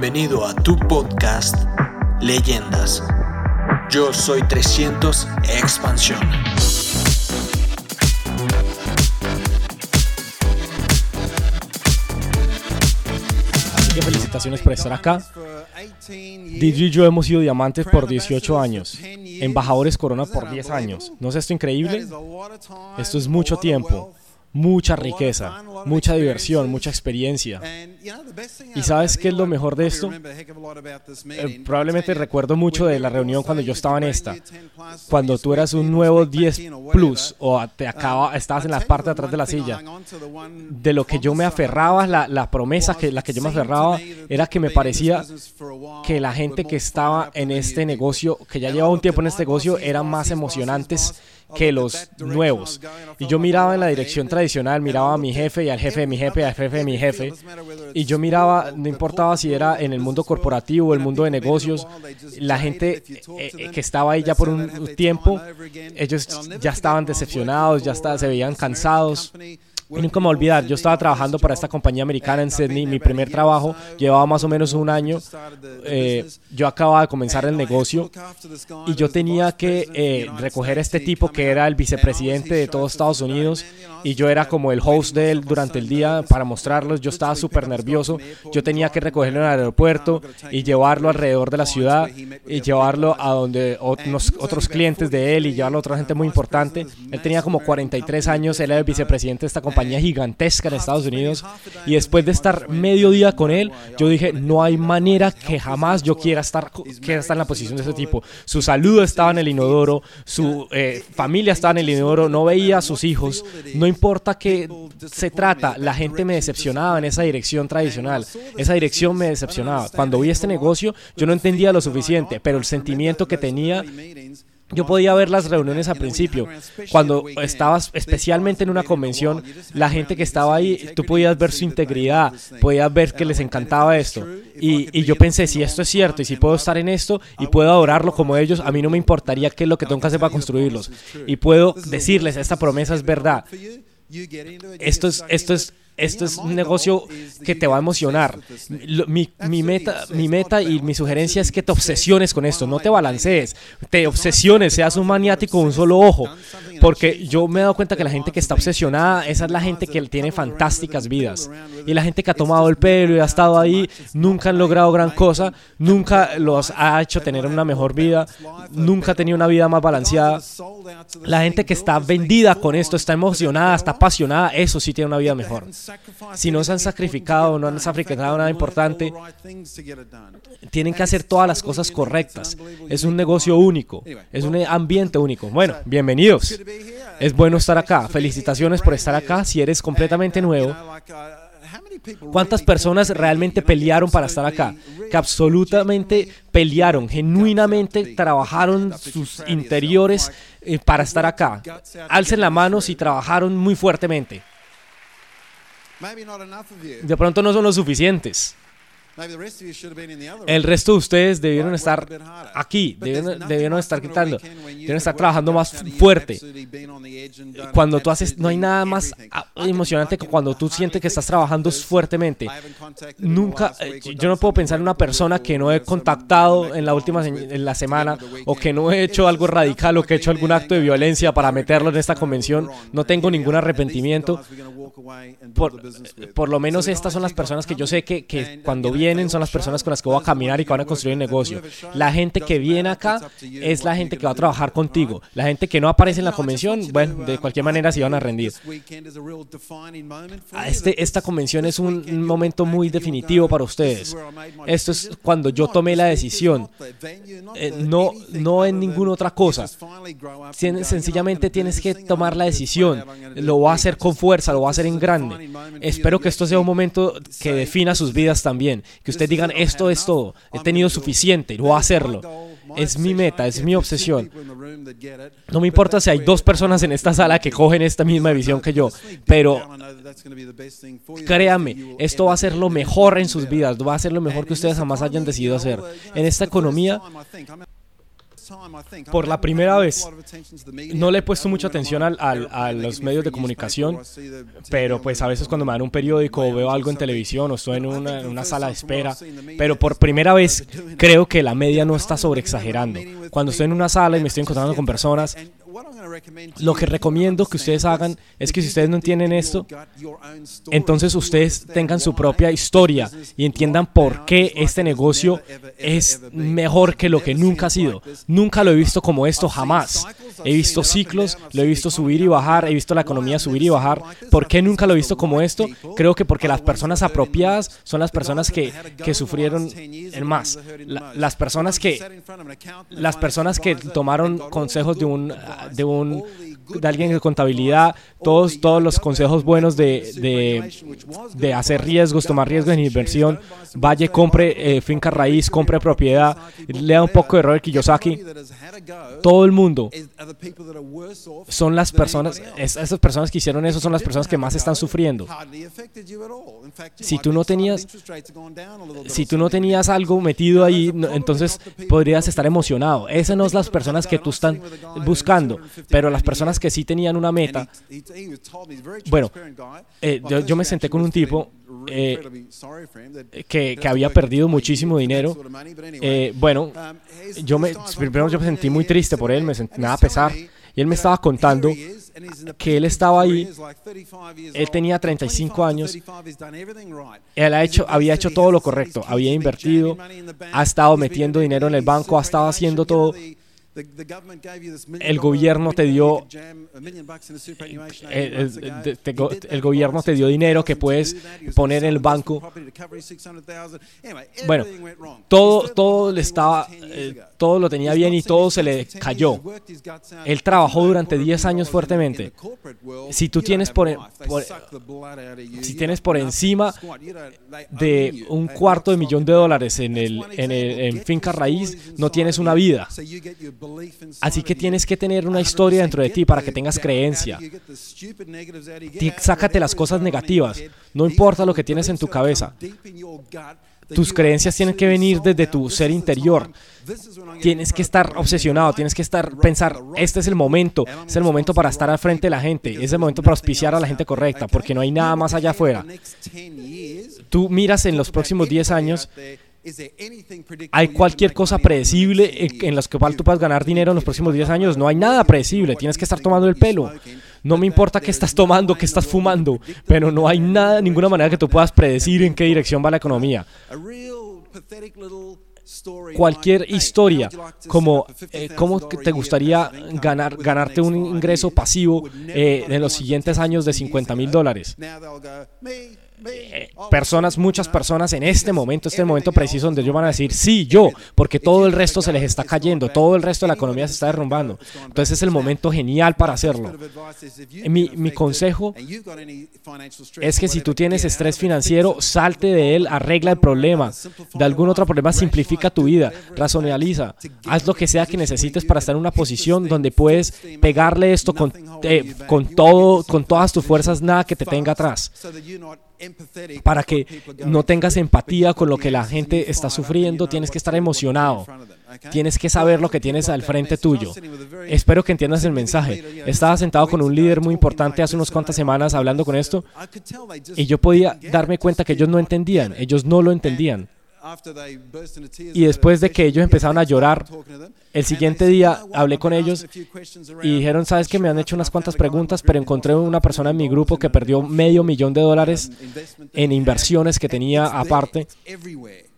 Bienvenido a tu podcast Leyendas. Yo soy 300 Expansión. Así que felicitaciones por estar acá. DJ y yo hemos sido diamantes por 18 años, embajadores Corona por 10 años. ¿No es esto increíble? Esto es mucho tiempo mucha riqueza, mucha diversión, mucha experiencia. ¿Y sabes qué es lo mejor de esto? Eh, probablemente recuerdo mucho de la reunión cuando yo estaba en esta, cuando tú eras un nuevo 10 plus o te acaba, estabas en la parte de atrás de la silla. De lo que yo me aferraba, la, la promesa que la que yo me aferraba era que me parecía que la gente que estaba en este negocio, que ya llevaba un tiempo en este negocio, eran más emocionantes que los nuevos. Y yo miraba en la dirección tradicional, miraba a mi jefe y al jefe de mi jefe y al jefe de mi jefe. Y yo miraba, no importaba si era en el mundo corporativo o el mundo de negocios, la gente eh, eh, que estaba ahí ya por un tiempo, ellos ya estaban decepcionados, ya se veían cansados. Y nunca me olvidar, yo estaba trabajando para esta compañía americana en Sydney, mi primer trabajo, llevaba más o menos un año, eh, yo acababa de comenzar el negocio y yo tenía que eh, recoger a este tipo que era el vicepresidente de todos Estados Unidos y yo era como el host de él durante el día para mostrarlos, yo estaba súper nervioso, yo tenía que recogerlo en el aeropuerto y llevarlo alrededor de la ciudad y llevarlo a donde otros, otros clientes de él y llevarlo a otra gente muy importante. Él tenía como 43 años, él era el vicepresidente de esta compañía gigantesca en Estados Unidos. Y después de estar medio día con él, yo dije, no hay manera que jamás yo quiera estar, quiera estar en la posición de ese tipo. Su salud estaba en el inodoro, su eh, familia estaba en el inodoro, no veía a sus hijos. No importa qué se trata, la gente me decepcionaba en esa dirección tradicional. Esa dirección me decepcionaba. Cuando vi este negocio, yo no entendía lo suficiente, pero el sentimiento que tenía yo podía ver las reuniones al principio, cuando estabas especialmente en una convención, la gente que estaba ahí, tú podías ver su integridad, podías ver que les encantaba esto. Y, y, yo pensé, si esto es cierto y si puedo estar en esto y puedo adorarlo como ellos, a mí no me importaría qué es lo que tengo que hacer para construirlos. Y pudo decirles, esta promesa es verdad. Esto es, esto es esto es un negocio que te va a emocionar. Mi, mi, meta, mi meta y mi sugerencia es que te obsesiones con esto, no te balancees, te obsesiones, seas un maniático de un solo ojo. Porque yo me he dado cuenta que la gente que está obsesionada, esa es la gente que tiene fantásticas vidas. Y la gente que ha tomado el pelo y ha estado ahí, nunca han logrado gran cosa, nunca los ha hecho tener una mejor vida, nunca ha tenido una vida más balanceada. La gente que está vendida con esto, está emocionada, está apasionada, eso sí tiene una vida mejor. Si no se han sacrificado, no han sacrificado nada importante, tienen que hacer todas las cosas correctas. Es un negocio único, es un ambiente único. Bueno, bienvenidos. Es bueno estar acá. Felicitaciones por estar acá. Si eres completamente nuevo, ¿Cuántas personas realmente pelearon para estar acá? Que absolutamente pelearon, genuinamente trabajaron sus interiores eh, para estar acá. Alcen la mano si trabajaron muy fuertemente. De pronto no son los suficientes. El resto de ustedes debieron estar aquí, debieron, estar gritando, debieron estar trabajando más fuerte. Cuando tú haces, no hay nada más emocionante que cuando tú sientes que estás trabajando fuertemente. Nunca, eh, yo no puedo pensar en una persona que no he contactado en la última en la semana o que no he hecho algo radical o que he hecho algún acto de violencia para meterlo en esta convención. No tengo ningún arrepentimiento. Por, por lo menos estas son las personas que yo sé que, que cuando vienen son las personas con las que voy a caminar y que van a construir un negocio. La gente que viene acá es la gente que va a trabajar contigo. La gente que no aparece en la convención, bueno, de cualquier manera se van a rendir. Ah, este, esta convención es un momento muy definitivo para ustedes. Esto es cuando yo tomé la decisión, eh, no, no en ninguna otra cosa. Sencillamente tienes que tomar la decisión. Lo voy a hacer con fuerza, lo voy a hacer en grande. Espero que esto sea un momento que defina sus vidas también que ustedes digan esto es todo, he tenido suficiente, voy a hacerlo. Es mi meta, es mi obsesión. No me importa si hay dos personas en esta sala que cogen esta misma visión que yo, pero créanme, esto va a ser lo mejor en sus vidas, va a ser lo mejor que ustedes jamás hayan decidido hacer. En esta economía por la primera vez, no le he puesto mucha atención al, al, a los medios de comunicación, pero pues a veces cuando me dan un periódico o veo algo en televisión o estoy en una, en una sala de espera, pero por primera vez creo que la media no está sobreexagerando. Cuando estoy en una sala y me estoy encontrando con personas, lo que recomiendo que ustedes hagan es que si ustedes no entienden esto, entonces ustedes tengan su propia historia y entiendan por qué este negocio es mejor que lo que nunca ha sido. Nunca lo he visto como esto, jamás. He visto ciclos, lo he visto subir y bajar, he visto la economía subir y bajar. ¿Por qué nunca lo he visto como esto? Creo que porque las personas apropiadas son las personas que, que sufrieron en más. las personas que las personas que tomaron consejos de un de un de alguien de contabilidad, todos, todos los consejos buenos de, de, de hacer riesgos, tomar riesgos en inversión, vaya, compre eh, finca raíz, compre propiedad, lea un poco de Robert Kiyosaki. Todo el mundo son las personas, esas personas que hicieron eso son las personas que más están sufriendo. Si tú no tenías, si tú no tenías algo metido ahí, entonces podrías estar emocionado. Esas no son las personas que tú estás buscando, pero las personas que sí tenían una meta. Bueno, eh, yo, yo me senté con un tipo eh, que, que, había perdido muchísimo dinero. Eh, bueno, yo me, primero yo me sentí muy triste por él, me, sentí, me daba pesar. Y él me estaba contando que él estaba ahí, él tenía 35 años, él ha hecho, había hecho todo lo correcto, había invertido, ha estado metiendo dinero en el banco, ha estado haciendo todo el gobierno te dio el, gobierno te dio dinero que puedes poner en el banco. bueno todo todo le estaba eh, todo lo tenía bien y todo se le cayó. él trabajó durante 10 años fuertemente. si tú tienes por, si tienes por encima de un cuarto de millón de dólares en el en, el, en finca raíz no tienes una vida Así que tienes que tener una historia dentro de ti para que tengas creencia. Sácate las cosas negativas. No importa lo que tienes en tu cabeza. Tus creencias tienen que venir desde tu ser interior. Tienes que estar obsesionado, tienes que estar pensar, este es el momento, es el momento para estar al frente de la gente, es el momento para auspiciar a la gente correcta, porque no hay nada más allá afuera. Tú miras en los próximos 10 años ¿Hay cualquier cosa predecible en las que tú puedas ganar dinero en los próximos 10 años? No hay nada predecible, tienes que estar tomando el pelo. No me importa qué estás tomando, qué estás fumando, pero no hay nada, ninguna manera que tú puedas predecir en qué dirección va la economía. Cualquier historia, como eh, cómo te gustaría ganar, ganarte un ingreso pasivo eh, en los siguientes años de 50 mil dólares. Eh, personas, muchas personas en este momento, este momento preciso donde ellos van a decir, sí, yo, porque todo el resto se les está cayendo, todo el resto de la economía se está derrumbando. Entonces es el momento genial para hacerlo. Mi, mi consejo es que si tú tienes estrés financiero, salte de él, arregla el problema. De algún otro problema, simplifica tu vida, racionaliza, haz lo que sea que necesites para estar en una posición donde puedes pegarle esto con, eh, con, todo, con todas tus fuerzas, nada que te tenga atrás para que no tengas empatía con lo que la gente está sufriendo, tienes que estar emocionado. Tienes que saber lo que tienes al frente tuyo. Espero que entiendas el mensaje. Estaba sentado con un líder muy importante hace unas cuantas semanas hablando con esto y yo podía darme cuenta que ellos no entendían, ellos no lo entendían. Y después de que ellos empezaron a llorar, el siguiente día hablé con ellos y dijeron, sabes que me han hecho unas cuantas preguntas, pero encontré una persona en mi grupo que perdió medio millón de dólares en inversiones que tenía aparte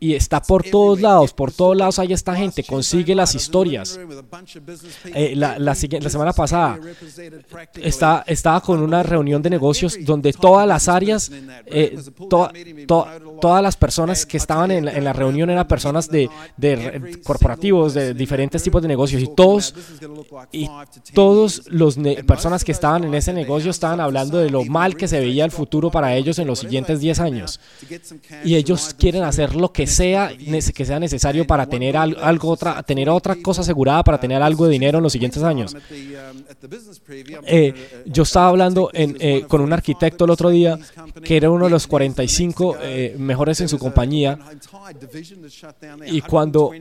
y está por todos lados, por todos lados hay esta gente, consigue las historias. Eh, la, la, semana pasada está, estaba con una reunión de negocios donde todas las áreas, eh, todas las personas que estaban en, en la reunión eran personas de, de, corporativos, de diferentes tipos de negocios y todos, y todos los personas que estaban en ese negocio estaban hablando de lo mal que se veía el futuro para ellos en los siguientes 10 años. Y ellos quieren hacer lo que sea que sea necesario para tener algo otra tener otra cosa asegurada para tener algo de dinero en los siguientes años. Eh, yo estaba hablando eh, con un arquitecto el otro día que era uno de los 45 eh, mejores en su compañía y cuando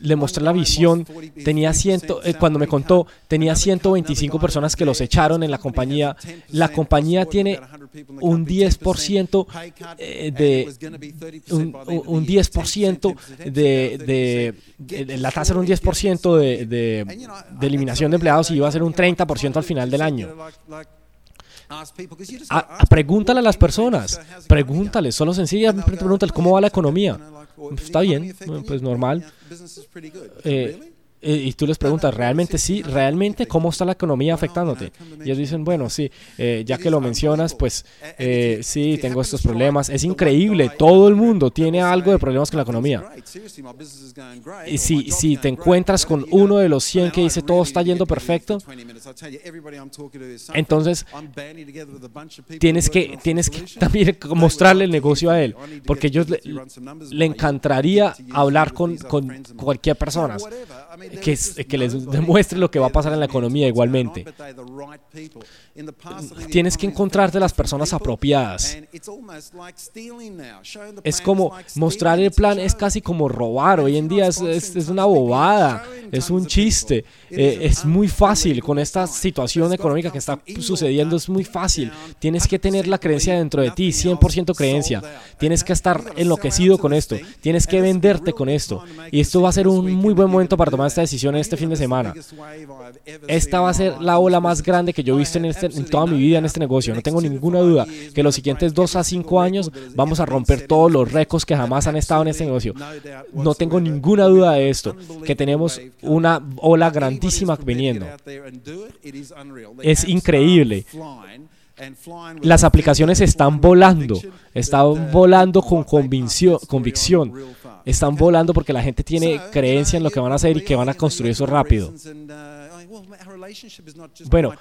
le mostré la visión, tenía ciento, eh, cuando me contó, tenía 125 personas que los echaron en la compañía. La compañía tiene un 10% eh, de un, un 10% de, de, la tasa era un 10% de, de, de eliminación de empleados y iba a ser un 30% al final del año. A, pregúntale a las personas, pregúntale, solo sencillamente pregúntale cómo va la economía. Está bien, pues normal. Eh, y tú les preguntas, ¿realmente sí? ¿Realmente cómo está la economía afectándote? Y ellos dicen, bueno, sí, eh, ya que lo mencionas, pues eh, sí, tengo estos problemas. Es increíble, todo el mundo tiene algo de problemas con la economía. Y si, si te encuentras con uno de los 100 que dice todo está yendo perfecto, entonces tienes que, tienes que también mostrarle el negocio a él, porque ellos le, le encantaría hablar con, con cualquier persona que, que les demuestre lo que va a pasar en la economía igualmente. Tienes que encontrarte las personas apropiadas. Es como mostrar el plan, es casi como robar. Hoy en día es, es, una bobada, es un chiste. Eh, es muy fácil con esta situación económica que está sucediendo, es muy fácil. Tienes que tener la creencia dentro de ti, 100% creencia. Tienes que estar enloquecido con esto. Tienes que venderte con esto. Y esto va a ser un muy buen momento para tomar esta decisión este fin de semana. Esta va a ser la ola más grande que yo he visto en, este, en toda mi vida en este negocio. No tengo ninguna duda que los siguientes dos a cinco años vamos a romper todos los récords que jamás han estado en este negocio. No tengo ninguna duda de esto, que tenemos una ola grandísima viniendo. Es increíble. Las aplicaciones están volando, están volando con convicción, convicción. están volando porque la gente tiene creencia en lo que van a hacer y que van a construir eso rápido. Bueno,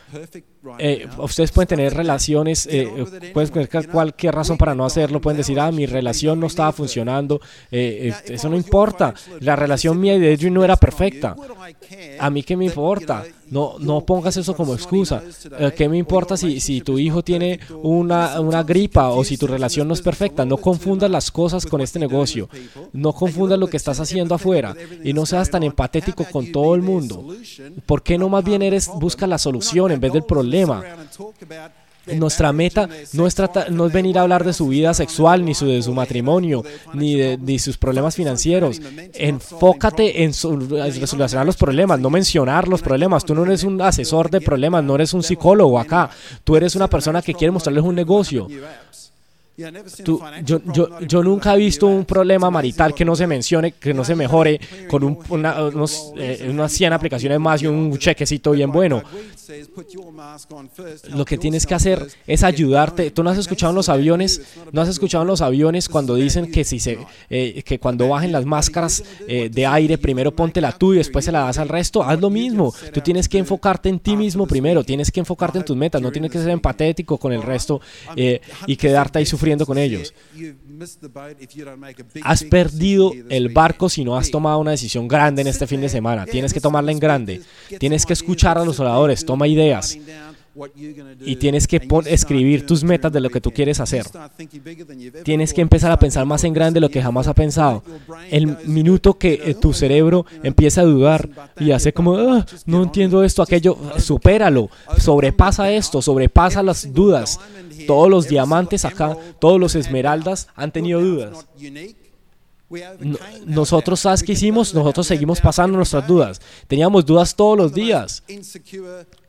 eh, ustedes pueden tener relaciones, eh, pueden tener cualquier razón para no hacerlo, pueden decir, ah, mi relación no estaba funcionando, eh, eso no importa, la relación mía y de ellos no era perfecta, a mí qué me importa, no, no pongas eso como excusa, ¿qué me importa si, si tu hijo tiene una, una gripa o si tu relación no es perfecta? No confundas las cosas con este negocio, no confundas lo que estás haciendo afuera y no seas tan empatético con todo el mundo. ¿Por qué no más bien eres, busca la solución en vez del problema? Nuestra meta no es, no es venir a hablar de su vida sexual, ni de su matrimonio, ni de sus problemas financieros. Enfócate en solucionar los problemas, no mencionar los problemas. Tú no eres un asesor de problemas, no eres un psicólogo acá. Tú eres una persona que quiere mostrarles un negocio. Tú, yo, yo, yo, nunca he visto un problema marital que no se mencione, que no se mejore con un, una, unos, eh, unas 100 aplicaciones más y un chequecito bien bueno. Lo que tienes que hacer es ayudarte. ¿Tú no has escuchado en los aviones? ¿No has escuchado en los aviones cuando dicen que, si se, eh, que cuando bajen las máscaras eh, de aire, primero ponte la tú y después se la das al resto? Haz lo mismo. Tú tienes que enfocarte en ti mismo primero. Tienes que enfocarte en tus metas. No tienes que ser empatético con el resto y quedarte ahí sufriendo con ellos. Has perdido el barco si no has tomado una decisión grande en este fin de semana. Tienes que tomarla en grande. Tienes que escuchar a los oradores, toma ideas. Y tienes que escribir tus metas de lo que tú quieres hacer. Tienes que empezar a pensar más en grande de lo que jamás ha pensado. El minuto que eh, tu cerebro empieza a dudar y hace como, ah, no entiendo esto, aquello, supéralo, sobrepasa esto, sobrepasa las dudas. Todos los diamantes acá, todos los esmeraldas han tenido dudas. nosotros, ¿sabes qué hicimos? Nosotros seguimos pasando nuestras dudas. Teníamos dudas todos los días.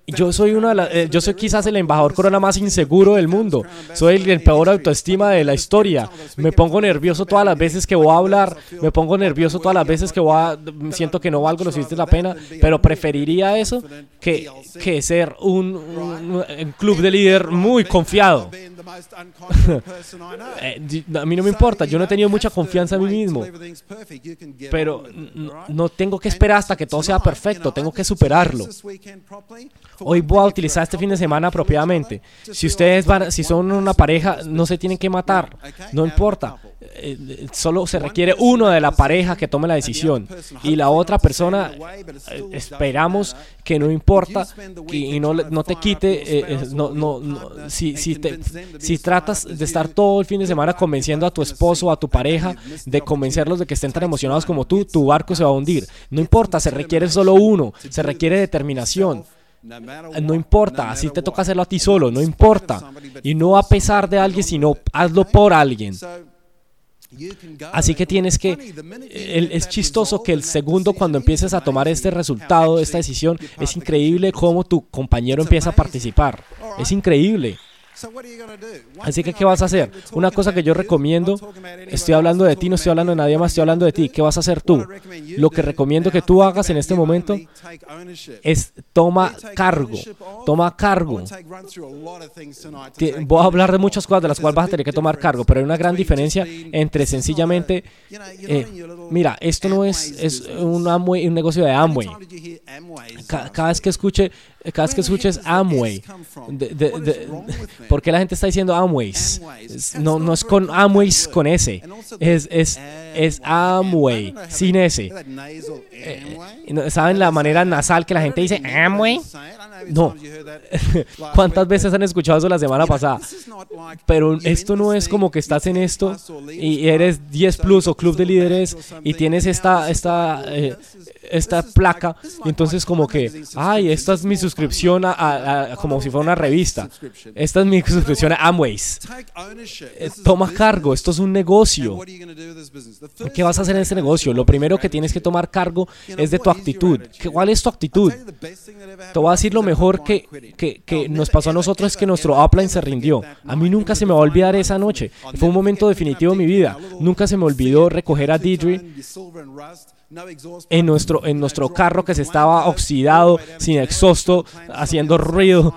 Yo soy una eh, yo soy quizás el embajador corona más inseguro del mundo. Soy el, peor autoestima de la historia. Me pongo nervioso todas las veces que voy a hablar. Me pongo nervioso todas las veces que voy a, siento que no valgo lo suficiente la pena. Pero preferiría eso que, que ser un, un club de líder muy confiado. Eh, a mí no me importa, yo no he tenido mucha confianza en mí mismo. Pero no tengo que esperar hasta que todo sea perfecto, tengo que superarlo. Hoy voy a utilizar este fin de semana apropiadamente. Si ustedes van, si son una pareja, no se tienen que matar, no importa. Eh, solo se requiere uno de la pareja que tome la decisión y la otra persona eh, esperamos que no importa y no, no te quite, eh, no, no, si, si, te, si tratas de estar todo el fin de semana convenciendo a tu esposo o a tu pareja, de convencerlos de que estén tan emocionados como tú, tu barco se va a hundir. No importa, se requiere solo uno, se requiere determinación. No importa, así te toca hacerlo a ti solo, no importa. Y no a pesar de alguien, sino hazlo por alguien. Así que tienes que, es chistoso que el segundo cuando empieces a tomar este resultado, esta decisión, es increíble cómo tu compañero empieza a participar. Es increíble. Así que, ¿qué vas a hacer? Una cosa que yo recomiendo, estoy hablando de ti, no estoy hablando de nadie más, estoy hablando de ti. ¿Qué vas a hacer tú? Lo que recomiendo que tú hagas en este momento es toma cargo, toma cargo. Voy a hablar de muchas cosas de las cuales vas a tener que tomar cargo, pero hay una gran diferencia entre sencillamente, eh, mira, esto no es, es un, un negocio de Amway. Cada, vez que escuche cada vez que escuches Amway, ¿por qué la gente está diciendo Amways? No, no es con Amways con S, es, es, es Amway, sin S. Eh, ¿Saben la manera nasal que la gente dice Amway? No. ¿Cuántas veces han escuchado eso la semana pasada? Pero esto no es como que estás en esto y eres 10 plus o club de líderes y tienes esta, esta, eh, esta placa y entonces como que, ay, esta es mi suscripción a, como si fuera una revista. Esta es mi suscripción a Amways. Eh, toma cargo, esto es un negocio. ¿Qué vas a hacer en este negocio? Lo primero que tienes que tomar cargo es de tu actitud. ¿Cuál es tu actitud? Te voy a decir lo mejor que, que, que nos pasó a nosotros es que nuestro upline se rindió. A mí nunca se me va a olvidar esa noche. Fue un momento definitivo en mi vida. Nunca se me olvidó recoger a Deidre en nuestro, en nuestro carro que se estaba oxidado, sin exhausto, haciendo ruido.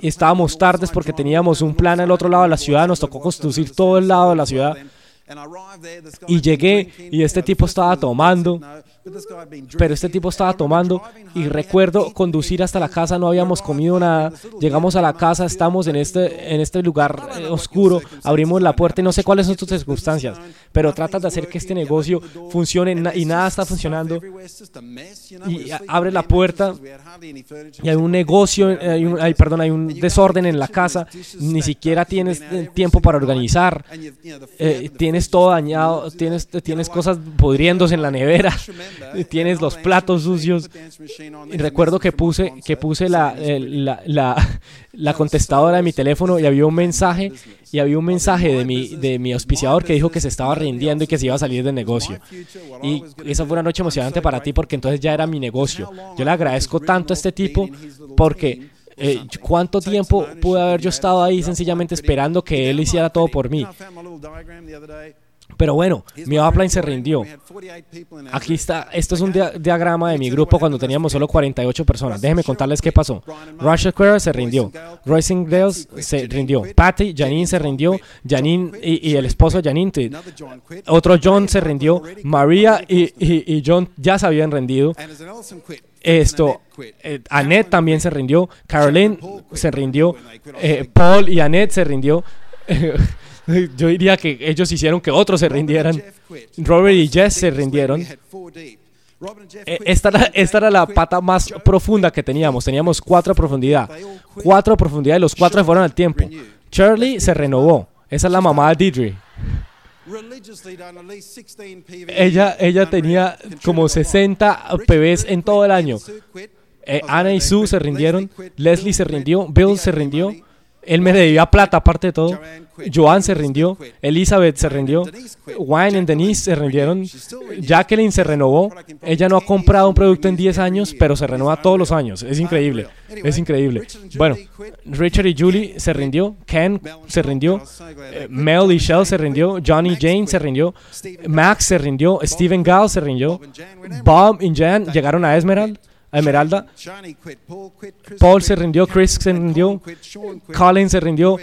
Y estábamos tardes porque teníamos un plan al otro lado de la ciudad, nos tocó conducir todo el lado de la ciudad. Y llegué y este tipo estaba tomando pero este tipo estaba tomando y recuerdo conducir hasta la casa, no habíamos comido nada. Llegamos a la casa, estamos en este, en este lugar eh, oscuro, abrimos la puerta y no sé cuáles son tus circunstancias, pero tratas de hacer que este negocio funcione y nada está funcionando. Y abre la puerta y hay un negocio, hay, perdón, hay un desorden en la casa, ni siquiera tienes eh, tiempo para organizar, eh, tienes todo dañado, tienes, tienes cosas pudriéndose en la nevera. Tienes los platos sucios. Y recuerdo que puse, que puse la, la, la, la, contestadora de mi teléfono y había un mensaje, y había un mensaje de mi, de mi auspiciador que dijo que se estaba rindiendo y que se iba a salir del negocio. Y esa fue una noche emocionante para ti porque entonces ya era mi negocio. Yo le agradezco tanto a este tipo porque eh, ¿Cuánto tiempo pude haber yo estado ahí sencillamente esperando que él hiciera todo por mí? Pero bueno, mi upline se rindió. Aquí está, esto es un diagrama de mi grupo cuando teníamos solo 48 personas. Déjenme contarles qué pasó. Russia Square se rindió. Royce Dales se rindió. Patty, Janine se rindió. Janine y, el esposo de Janine, otro John se rindió. María y, John ya se habían rendido. Esto, eh, Annette también se rindió. Caroline se rindió. Eh, Paul y Annette se rindió. Yo diría que ellos hicieron que otros se rindieran. Robert y Jess se rindieron. Eh, esta era, esta era la pata más profunda que teníamos. Teníamos cuatro profundidad. Cuatro profundidad y los cuatro fueron al tiempo. Charlie se renovó. Esa es la mamá de Deidre. Ella, ella tenía como 60 PBs en todo el año. Eh, Ana y Sue se rindieron. Leslie se rindió. Bill se rindió. Él me debía plata, aparte de todo. Joan se rindió. Elizabeth se rindió. Wayne y Denise se rindieron. Jacqueline se renovó. Ella no ha comprado un producto en 10 años, pero se renueva todos los años. Es increíble. Es increíble. Bueno, Richard y Julie se rindió. Ken se rindió. Eh, Mel y Shell se rindió. Johnny Jane se rindió. Max se rindió. Stephen Gall se rindió. Bob y Jan llegaron a Esmeralda. Esmeralda. Paul se rindió, Chris se rindió, Colin se rindió,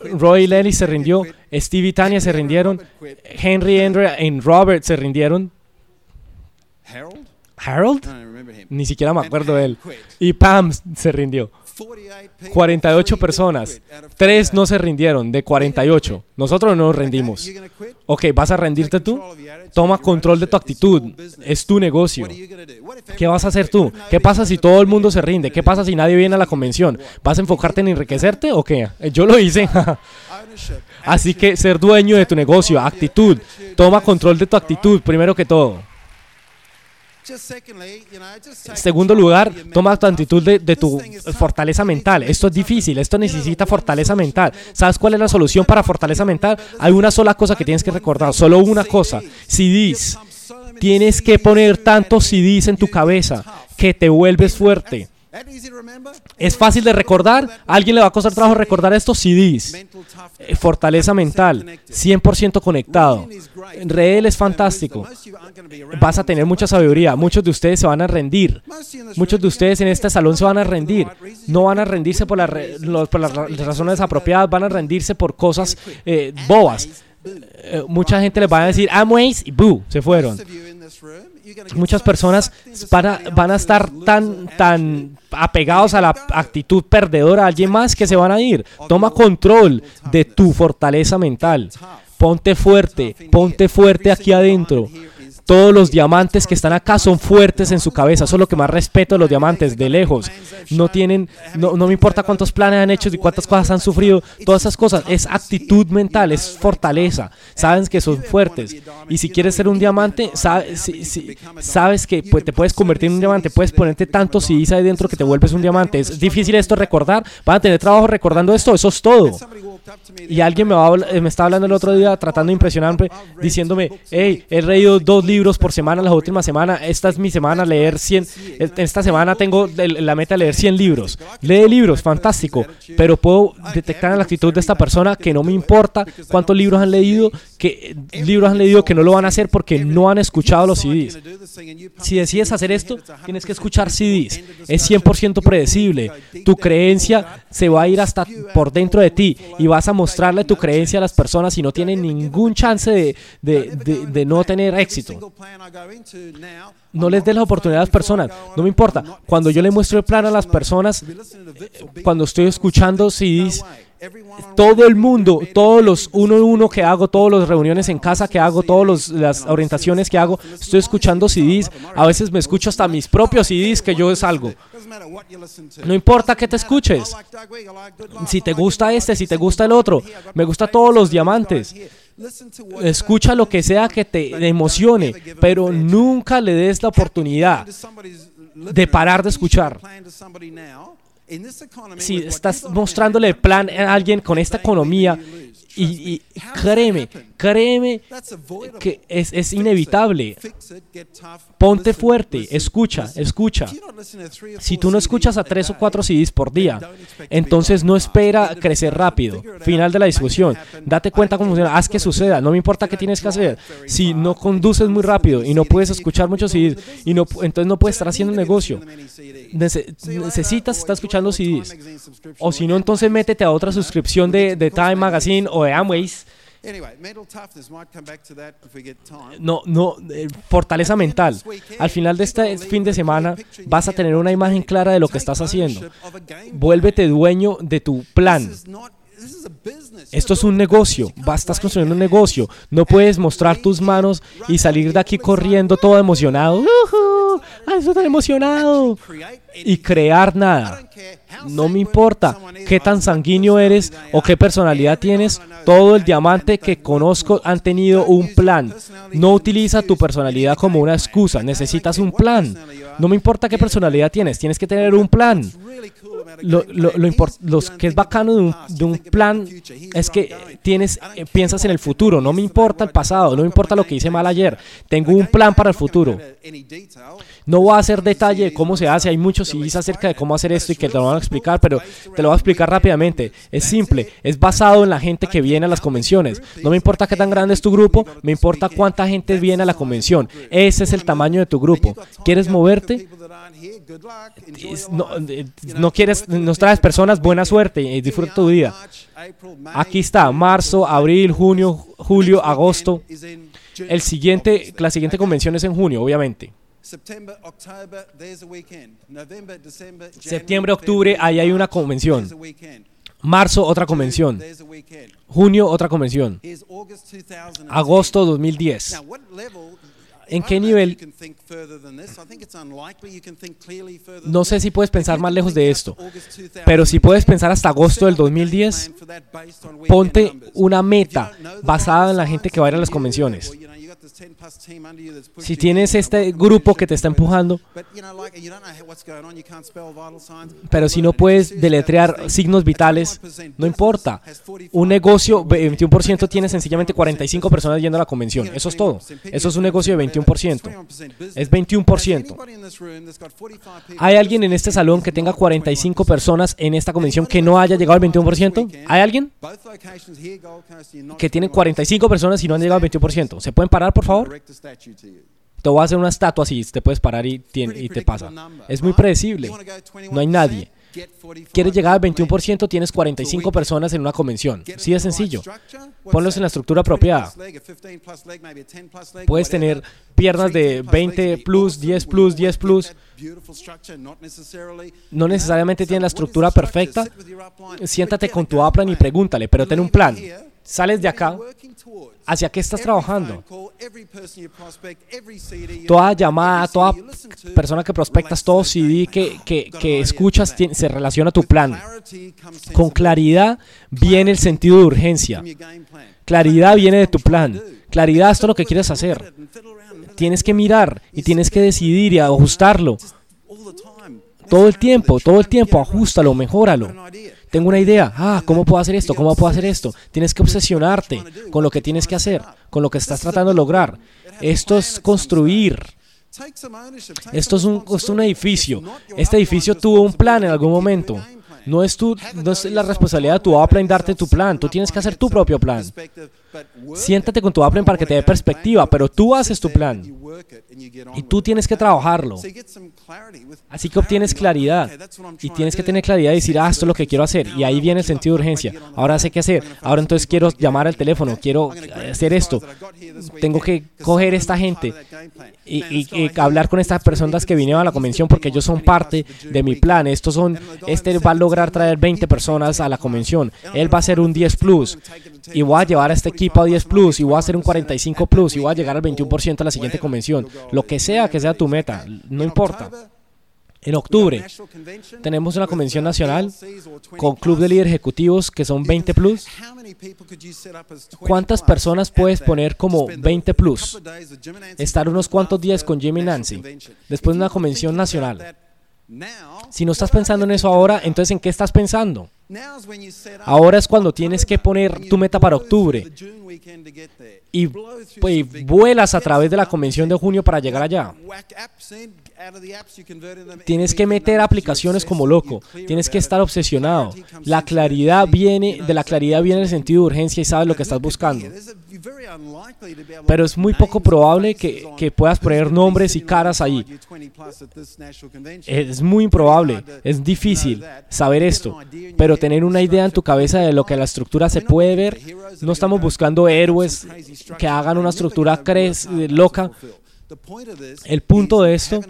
Roy Lely se rindió, Steve y Tania se rindieron, Henry, Andrea y Robert se rindieron. Harold, ni siquiera me acuerdo de él. Y Pam se rindió. 48 personas. 3 no se rindieron de 48. Nosotros no nos rendimos. Ok, ¿vas a rendirte tú? Toma control de tu actitud. Es tu negocio. ¿Qué vas a hacer tú? ¿Qué pasa si todo el mundo se rinde? ¿Qué pasa si nadie viene a la convención? ¿Vas a enfocarte en enriquecerte o qué? Yo lo hice. Así que ser dueño de tu negocio, actitud. Toma control de tu actitud primero que todo. Segundo lugar, toma tu actitud de, de, tu fortaleza mental. Esto es difícil, esto necesita fortaleza mental. ¿Sabes cuál es la solución para fortaleza mental? Hay una sola cosa que tienes que recordar, solo una cosa. CDs. Tienes que poner tantos CDs en tu cabeza que te vuelves fuerte. Es fácil de recordar. ¿A alguien le va a costar trabajo recordar estos CDs? Eh, fortaleza mental, 100% conectado. Reel es fantástico. Vas a tener mucha sabiduría. Muchos de ustedes se van a rendir. Muchos de ustedes en este salón se van a rendir. No van a rendirse por, las razones apropiadas, van a rendirse por cosas eh, bobas. Eh, mucha gente les va a decir Amways y boo, se fueron muchas personas van a, estar tan, tan apegados a la actitud perdedora de alguien más que se van a ir. Toma control de tu fortaleza mental. Ponte fuerte, ponte fuerte aquí adentro. Todos los diamantes que están acá son fuertes en su cabeza. Eso es lo que más respeto de los diamantes, de lejos. No tienen, no, no me importa cuántos planes han hecho y cuántas cosas han sufrido. Todas esas cosas. Es actitud mental, es fortaleza. Saben que son fuertes. Y si quieres ser un diamante, sabes, sabes que pues, te puedes convertir en un diamante. Puedes ponerte tanto si ahí dentro que te vuelves un diamante. Es difícil esto recordar. Van a tener trabajo recordando esto. Eso es todo. Y alguien me, va me estaba hablando el otro día tratando de impresionarme, diciéndome, hey, he leído dos libros por semana la última semana, esta es mi semana, leer 100, esta semana tengo la meta de leer 100 libros. Lee libros, fantástico, pero puedo detectar en la actitud de esta persona que no me importa cuántos libros han leído, que libros han leído que no lo van a hacer porque no han escuchado los CDs. Si decides hacer esto, tienes que escuchar CDs. Es 100% predecible. Tu creencia se va a ir hasta por dentro de ti y vas a mostrarle tu creencia a las personas y no tienen ningún chance de, de, de, no tener éxito. No les des la oportunidad a las personas, no me importa. Cuando yo le muestro el plan a las personas, cuando estoy escuchando CDs, todo el mundo, todos los uno a uno que hago, todas las reuniones en casa que hago, todas las orientaciones que hago, estoy escuchando CDs. A veces me escucho hasta mis propios CDs que yo salgo. No importa que te escuches. Si te gusta este, si te gusta el otro. Me gusta todos los diamantes. Escucha lo que sea que te emocione, pero nunca le des la oportunidad de parar de escuchar. Si estás mostrándole el plan a alguien con esta economía y, créeme, créeme que es, es, inevitable. Ponte fuerte, escucha, escucha. Si tú no escuchas a tres o cuatro CDs por día, entonces no espera crecer rápido. Final de la discusión. Date cuenta cómo funciona, haz que suceda, no me importa qué tienes que hacer. Si no conduces muy rápido y no puedes escuchar muchos CDs, y no, entonces no puedes estar haciendo negocio. necesitas estar escuchando CDs. O si no, entonces métete a otra suscripción de, de Time Magazine o de Amways. No, no, eh, fortaleza mental. Al final de este fin de semana vas a tener una imagen clara de lo que estás haciendo. Vuélvete dueño de tu plan. Esto es un negocio, estás construyendo un negocio. No puedes mostrar tus manos y salir de aquí corriendo todo emocionado. ¡Uh estoy tan emocionado! Y crear nada. No me importa qué tan sanguíneo eres o qué personalidad tienes. Todo el diamante que conozco han tenido un plan. No utiliza tu personalidad como una excusa. Necesitas un plan. No me importa qué personalidad tienes. Tienes que tener un plan lo, lo, lo, que es bacano de un, plan es que tienes, eh, piensas en el futuro. No me importa el pasado, no me importa lo que hice mal ayer. Tengo un plan para el futuro. No voy a hacer detalle de cómo se hace. Hay muchos CDs acerca de cómo hacer esto y que te lo van a explicar, pero te lo voy a explicar rápidamente. Es simple, es basado en la gente que viene a las convenciones. No me importa qué tan grande es tu grupo, me importa cuánta gente viene a la convención. Ese es el tamaño de tu grupo. ¿Quieres moverte? No, no quieres nos traes personas, buena suerte y disfruta tu vida. Aquí está, marzo, abril, junio, julio, agosto. El siguiente, la siguiente convención es en junio, obviamente. Septiembre, octubre, ahí hay una convención. Marzo, otra convención. Junio, otra convención. Agosto 2010. ¿En qué nivel? No sé si puedes pensar más lejos de esto, pero si puedes pensar hasta agosto del 2010, ponte una meta basada en la gente que va a ir a las convenciones. Si tienes este grupo que te está empujando, pero si no puedes deletrear signos vitales, no importa. Un negocio, 21% tiene sencillamente 45 personas yendo a la convención. Eso es todo. Eso es un negocio de 21%. Es 21%. ¿Hay alguien en este salón que tenga 45 personas en esta convención que no haya llegado al 21%? ¿Hay alguien? Que tiene 45 personas y no han llegado al 21%. ¿Se pueden parar, por favor? Te voy a hacer una estatua así, te puedes parar y, y te pasa. Es muy predecible. No hay nadie. ¿Quieres llegar al 21%? Tienes 45 personas en una convención. Sí es sencillo. Ponlos en la estructura apropiada. Puedes tener piernas de 20 plus, 10 plus, 10 plus. No necesariamente tienen la estructura perfecta. Siéntate con tu upline y pregúntale, pero ten un plan. Sales de acá, ¿hacia qué estás trabajando? Toda llamada, toda persona que prospectas, todo CD que, que, escuchas se relaciona a tu plan. Con claridad viene el sentido de urgencia. Claridad viene de tu plan. Claridad, es lo que quieres hacer. Tienes que mirar y tienes que decidir y ajustarlo. Todo el tiempo, todo el tiempo, ajustalo, mejóralo. Tengo una idea. Ah, ¿cómo puedo hacer esto? ¿Cómo puedo hacer esto? Tienes que obsesionarte con lo que tienes que hacer, con lo que estás tratando de lograr. Esto es construir. Esto es un, es un edificio. Este edificio tuvo un plan en algún momento. No es, tu, no es la responsabilidad de tu darte tu plan. Tú tienes que hacer tu propio plan. Siéntate con tu upline para que te dé perspectiva, pero tú haces tu plan. Y tú tienes que trabajarlo. Así que obtienes claridad. Y tienes que tener claridad y decir, ah, esto es lo que quiero hacer. Y ahí viene el sentido de urgencia. Ahora sé qué hacer. Ahora entonces quiero llamar al teléfono. Quiero hacer esto. Tengo que coger esta gente y, hablar con estas personas que vinieron a la convención porque ellos son parte de mi plan. Estos son, este va a lograr traer 20 personas a la convención. Él va a ser un 10 plus y voy a llevar a este equipo a 10 plus y voy a hacer un 45 plus y voy a llegar al 21% a la siguiente convención. Lo que sea que sea tu meta, no importa. En octubre tenemos una convención nacional con club de líderes ejecutivos que son 20 plus. ¿Cuántas personas puedes poner como 20 plus? Estar unos cuantos días con Jimmy Nancy después de una convención nacional. Si no estás pensando en eso ahora, entonces ¿en qué estás pensando? Ahora es cuando tienes que poner tu meta para octubre. y, pues, vuelas a través de la convención de junio para llegar allá. Tienes que meter aplicaciones como loco. Tienes que estar obsesionado. La claridad viene, de la claridad viene el sentido de urgencia y sabes lo que estás buscando. Pero es muy poco probable que, que puedas poner nombres y caras ahí. Es muy improbable. Es difícil saber esto. Pero tener una idea en tu cabeza de lo que la estructura se puede ver, no estamos buscando héroes que hagan una estructura loca, el punto de esto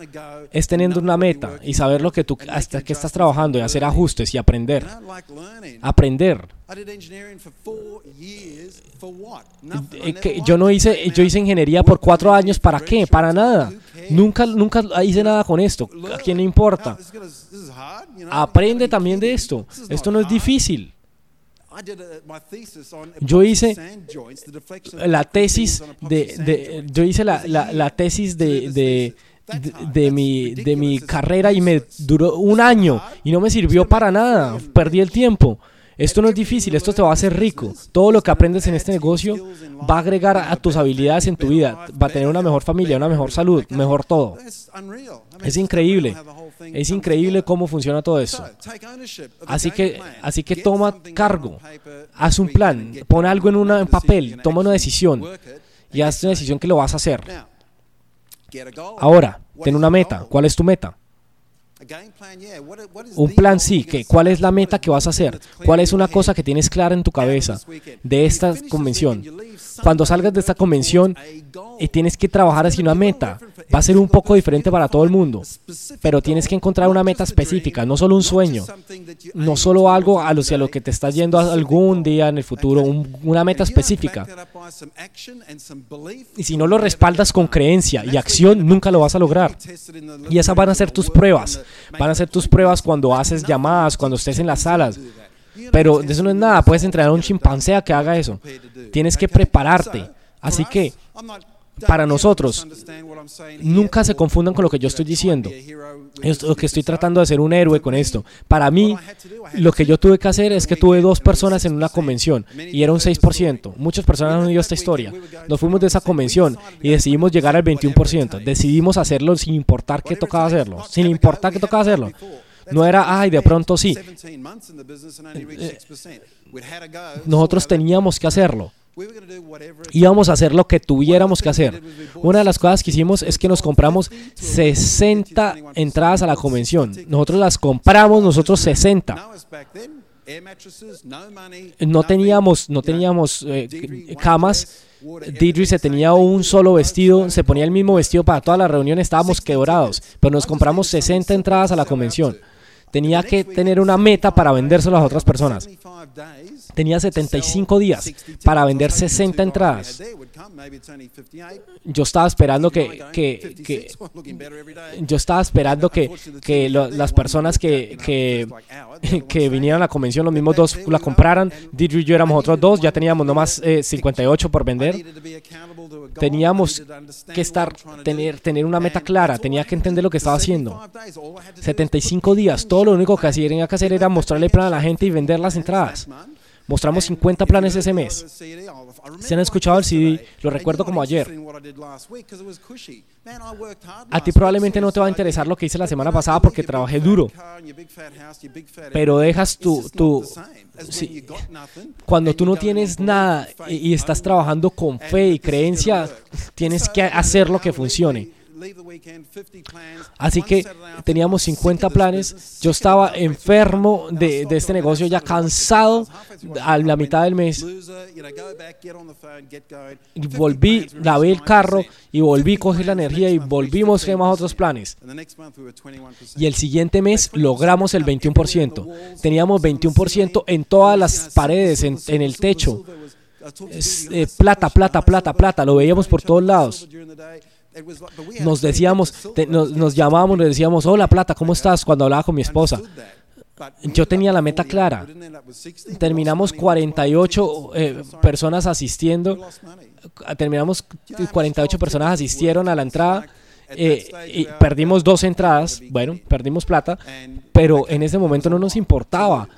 es teniendo una meta y saber lo que tú hasta que estás trabajando y hacer ajustes y aprender. Aprender. Yo no hice, yo hice ingeniería por cuatro años. ¿Para qué? Para nada. Nunca, nunca hice nada con esto. ¿A quién le importa? Aprende también de esto. Esto no es difícil. Yo hice la tesis de, yo hice la, la, tesis de, de, de, mi, de mi carrera y me duró un año y no me sirvió para nada, perdí el tiempo. Esto no es difícil, esto te va a hacer rico. Todo lo que aprendes en este negocio va a agregar a tus habilidades en tu vida, va a tener una mejor familia, una mejor salud, mejor todo. Es increíble. Es increíble cómo funciona todo eso. Así que, así que toma cargo, haz un plan, pon algo en, un papel, toma una decisión y haz una decisión que lo vas a hacer. Ahora, ten una meta. ¿Cuál es tu meta? Un plan sí, que cuál es la meta que vas a hacer, cuál es una cosa que tienes clara en tu cabeza de esta convención. Cuando salgas de esta convención y tienes que trabajar hacia una meta, va a ser un poco diferente para todo el mundo, pero tienes que encontrar una meta específica, no solo un sueño, no solo algo hacia lo que te estás yendo algún día en el futuro, una meta específica. Y si no lo respaldas con creencia y acción, nunca lo vas a lograr. Y esas van a ser tus pruebas. Van a ser tus pruebas cuando haces llamadas, cuando estés en las salas. Pero eso no es nada. Puedes entrenar a un chimpancé a que haga eso. Tienes que prepararte. Así que, para nosotros, nunca se confundan con lo que yo estoy diciendo. Lo que estoy tratando de hacer un héroe con esto. Para mí, lo que yo tuve que hacer es que tuve dos personas en una convención y era un 6%. Muchas personas han oído esta historia. Nos fuimos de esa convención y decidimos llegar al 21%. Decidimos hacerlo sin importar qué tocaba hacerlo. Sin importar qué tocaba hacerlo. No era, ay, de pronto sí. Eh, nosotros teníamos que hacerlo. Íbamos a hacer lo que tuviéramos que hacer. Una de las cosas que hicimos es que nos compramos 60 entradas a la convención. Nosotros las compramos, nosotros 60. No teníamos, no teníamos eh, camas. Didri se tenía un solo vestido, se ponía el mismo vestido para toda la reunión, estábamos quebrados, pero nos compramos 60 entradas a la convención. Tenía que tener una meta para vendérselo a las otras personas. Tenía 75 días para vender 60 entradas. Yo estaba esperando que, que, yo estaba esperando que, que las personas que, que, que, vinieran a la convención, los mismos dos la compraran. Didri y yo éramos otros dos, ya teníamos nomás 58 eh, por vender. Teníamos que estar, tener, tener una meta clara, tenía que entender lo que estaba haciendo. 75 días, todo lo único que hacía que hacer era mostrarle plan a la gente y vender las entradas. Mostramos 50 planes ese mes. Si han escuchado el CD, lo recuerdo como ayer. A ti probablemente no te va a interesar lo que hice la semana pasada porque trabajé duro. Pero dejas tu... tu cuando tú no tienes nada y estás trabajando con fe y creencia, tienes que hacer lo que funcione. Así que teníamos 50 planes. Yo estaba enfermo de, este negocio, ya cansado a la mitad del mes. Y volví, lavé el carro y volví, cogí la energía y volvimos a otros planes. Y el siguiente mes logramos el 21%. Teníamos 21% en todas las paredes, en, el techo. Eh, plata, plata, plata, plata. Lo veíamos por todos lados. Nos decíamos, nos, llamábamos, nos decíamos, hola Plata, ¿cómo estás? Cuando hablaba con mi esposa. Yo tenía la meta clara. Terminamos 48 eh, personas asistiendo. Terminamos 48 personas asistieron a la entrada. Eh, y perdimos dos entradas. Bueno, perdimos plata. Pero en ese momento no nos importaba.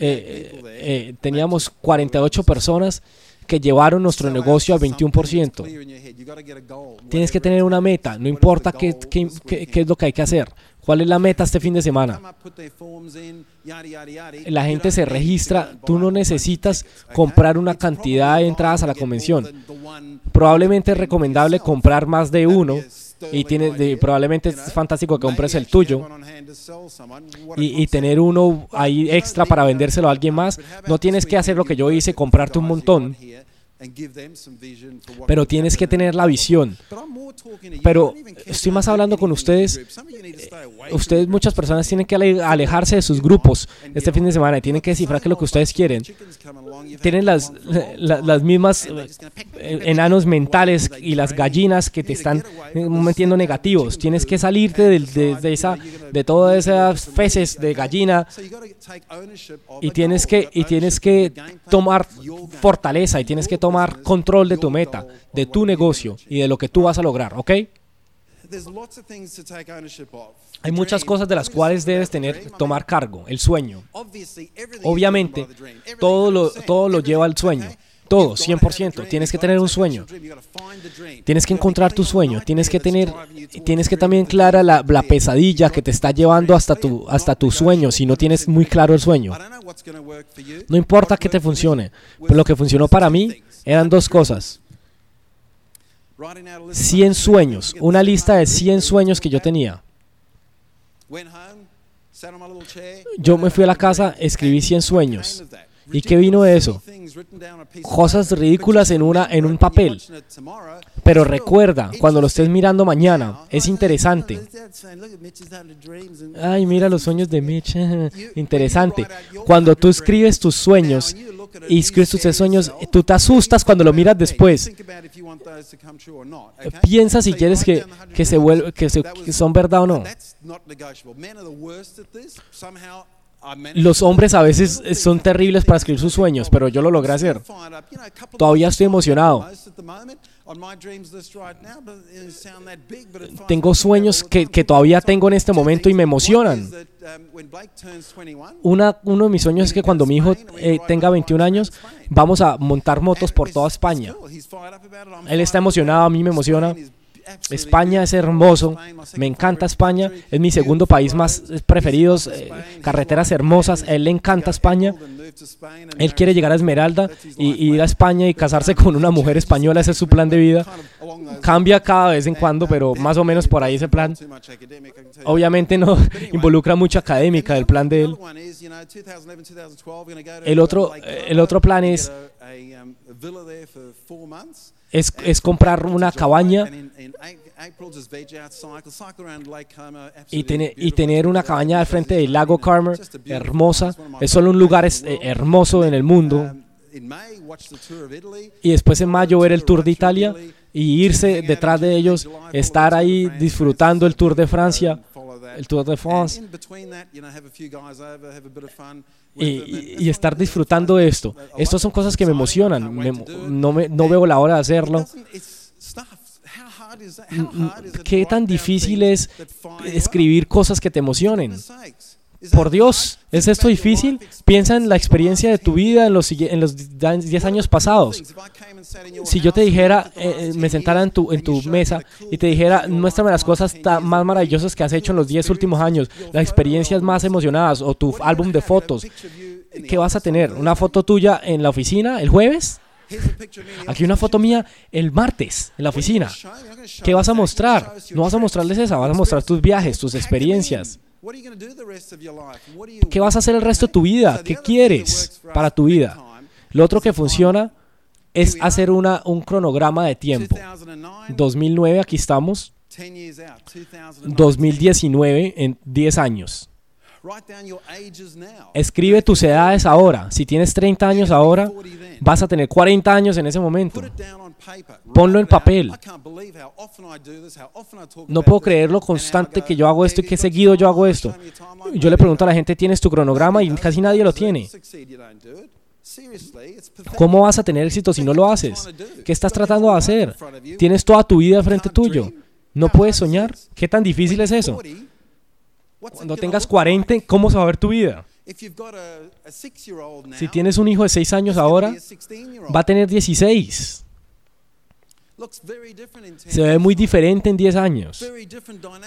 Eh, teníamos 48 personas que llevaron nuestro negocio al 21%. Tienes que tener una meta, no importa qué, qué, qué, es lo que hay que hacer. ¿Cuál es la meta este fin de semana? La gente se registra, tú no necesitas comprar una cantidad de entradas a la convención. Probablemente es recomendable comprar más de uno y tiene, probablemente es fantástico que compres el tuyo y, y, tener uno ahí extra para vendérselo a alguien más. No tienes que hacer lo que yo hice, comprarte un montón pero tienes que tener la visión. Pero estoy más hablando con ustedes. Ustedes, muchas personas tienen que alejarse de sus grupos este fin de semana y tienen que descifrar qué es lo que ustedes quieren. Tienen las, las, mismas eh, enanos mentales y las gallinas que te están metiendo negativos. Tienes que salirte de, de, esa, de todas esas feces de gallina y tienes que, y tienes que tomar fortaleza y tienes que tomar tomar control de tu meta, de tu negocio y de lo que tú vas a lograr, ¿ok? Hay muchas cosas de las cuales debes tener, tomar cargo. El sueño. Obviamente, todo lo, todo lo lleva al sueño. Todo, 100%. Tienes que tener un sueño. Tienes que encontrar tu sueño. Tienes que tener, tienes que también clara la, la, pesadilla que te está llevando hasta tu, hasta tu sueño si no tienes muy claro el sueño. No importa que te funcione, pero lo que funcionó para mí eran dos cosas. 100 sueños, una lista de 100 sueños que yo tenía. Yo me fui a la casa, escribí 100 sueños. ¿Y qué vino de eso? Cosas ridículas en, una, en un papel. Pero recuerda, cuando lo estés mirando mañana, es interesante. Ay, mira los sueños de Mitch. interesante. Cuando tú escribes tus sueños y escribes tus sueños, tú te asustas cuando lo miras después. Piensa si quieres que, que, se vuelve, que, que son verdad o no. Los hombres a veces son terribles para escribir sus sueños, pero yo lo logré hacer. Todavía estoy emocionado. Tengo sueños que, que todavía tengo en este momento y me emocionan. Una, uno de mis sueños es que cuando mi hijo eh, tenga 21 años, vamos a montar motos por toda España. Él está emocionado, a mí me emociona. España es hermoso, me encanta España, es mi segundo país más preferido, eh, carreteras hermosas, él le encanta España, él quiere llegar a Esmeralda y, ir a España y casarse con una mujer española, ese es su plan de vida. Cambia cada vez en cuando, pero más o menos por ahí ese plan. Obviamente no involucra mucha académica el plan de él. El otro, el otro plan es es, es comprar una cabaña y, y tener una cabaña al frente del lago Carmer, hermosa. Es solo un lugar eh, hermoso en el mundo. Y después en mayo ver el Tour de Italia y irse detrás de ellos, estar ahí disfrutando el Tour de Francia, el Tour de France y, estar disfrutando de esto. Estas son cosas que me emocionan. no, me, no veo la hora de hacerlo. ¿Qué tan difícil es escribir cosas que te emocionen? Por Dios, ¿es esto difícil? Piensa en la experiencia de tu vida en los, en los 10 años pasados. Si yo te dijera, eh, eh, me sentara en tu, en tu mesa y te dijera, muéstrame las cosas más maravillosas que has hecho en los 10 últimos años, las experiencias más emocionadas o tu álbum de fotos, ¿qué vas a tener? ¿Una foto tuya en la oficina el jueves? Aquí una foto mía el martes en la oficina. ¿Qué vas a mostrar? No vas a mostrarles esa, vas a mostrar tus viajes, tus experiencias. ¿Qué vas a hacer el resto de tu vida? ¿Qué quieres para tu vida? Lo otro que funciona es hacer una, un cronograma de tiempo. 2009, aquí estamos. 2019, en 10 años. Escribe tus edades ahora. Si tienes 30 años ahora, vas a tener 40 años en ese momento. Ponlo en papel. No puedo creer lo constante que yo hago esto y que seguido yo hago esto. Yo le pregunto a la gente, ¿tienes tu cronograma? Y casi nadie lo tiene. ¿Cómo vas a tener éxito si no lo haces? ¿Qué estás tratando de hacer? Tienes toda tu vida frente tuyo. ¿No puedes soñar? ¿Qué tan difícil es eso? Cuando tengas 40, ¿cómo se va a ver tu vida? Si tienes un hijo de 6 años ahora, va a tener 16. Se ve muy diferente en 10 años.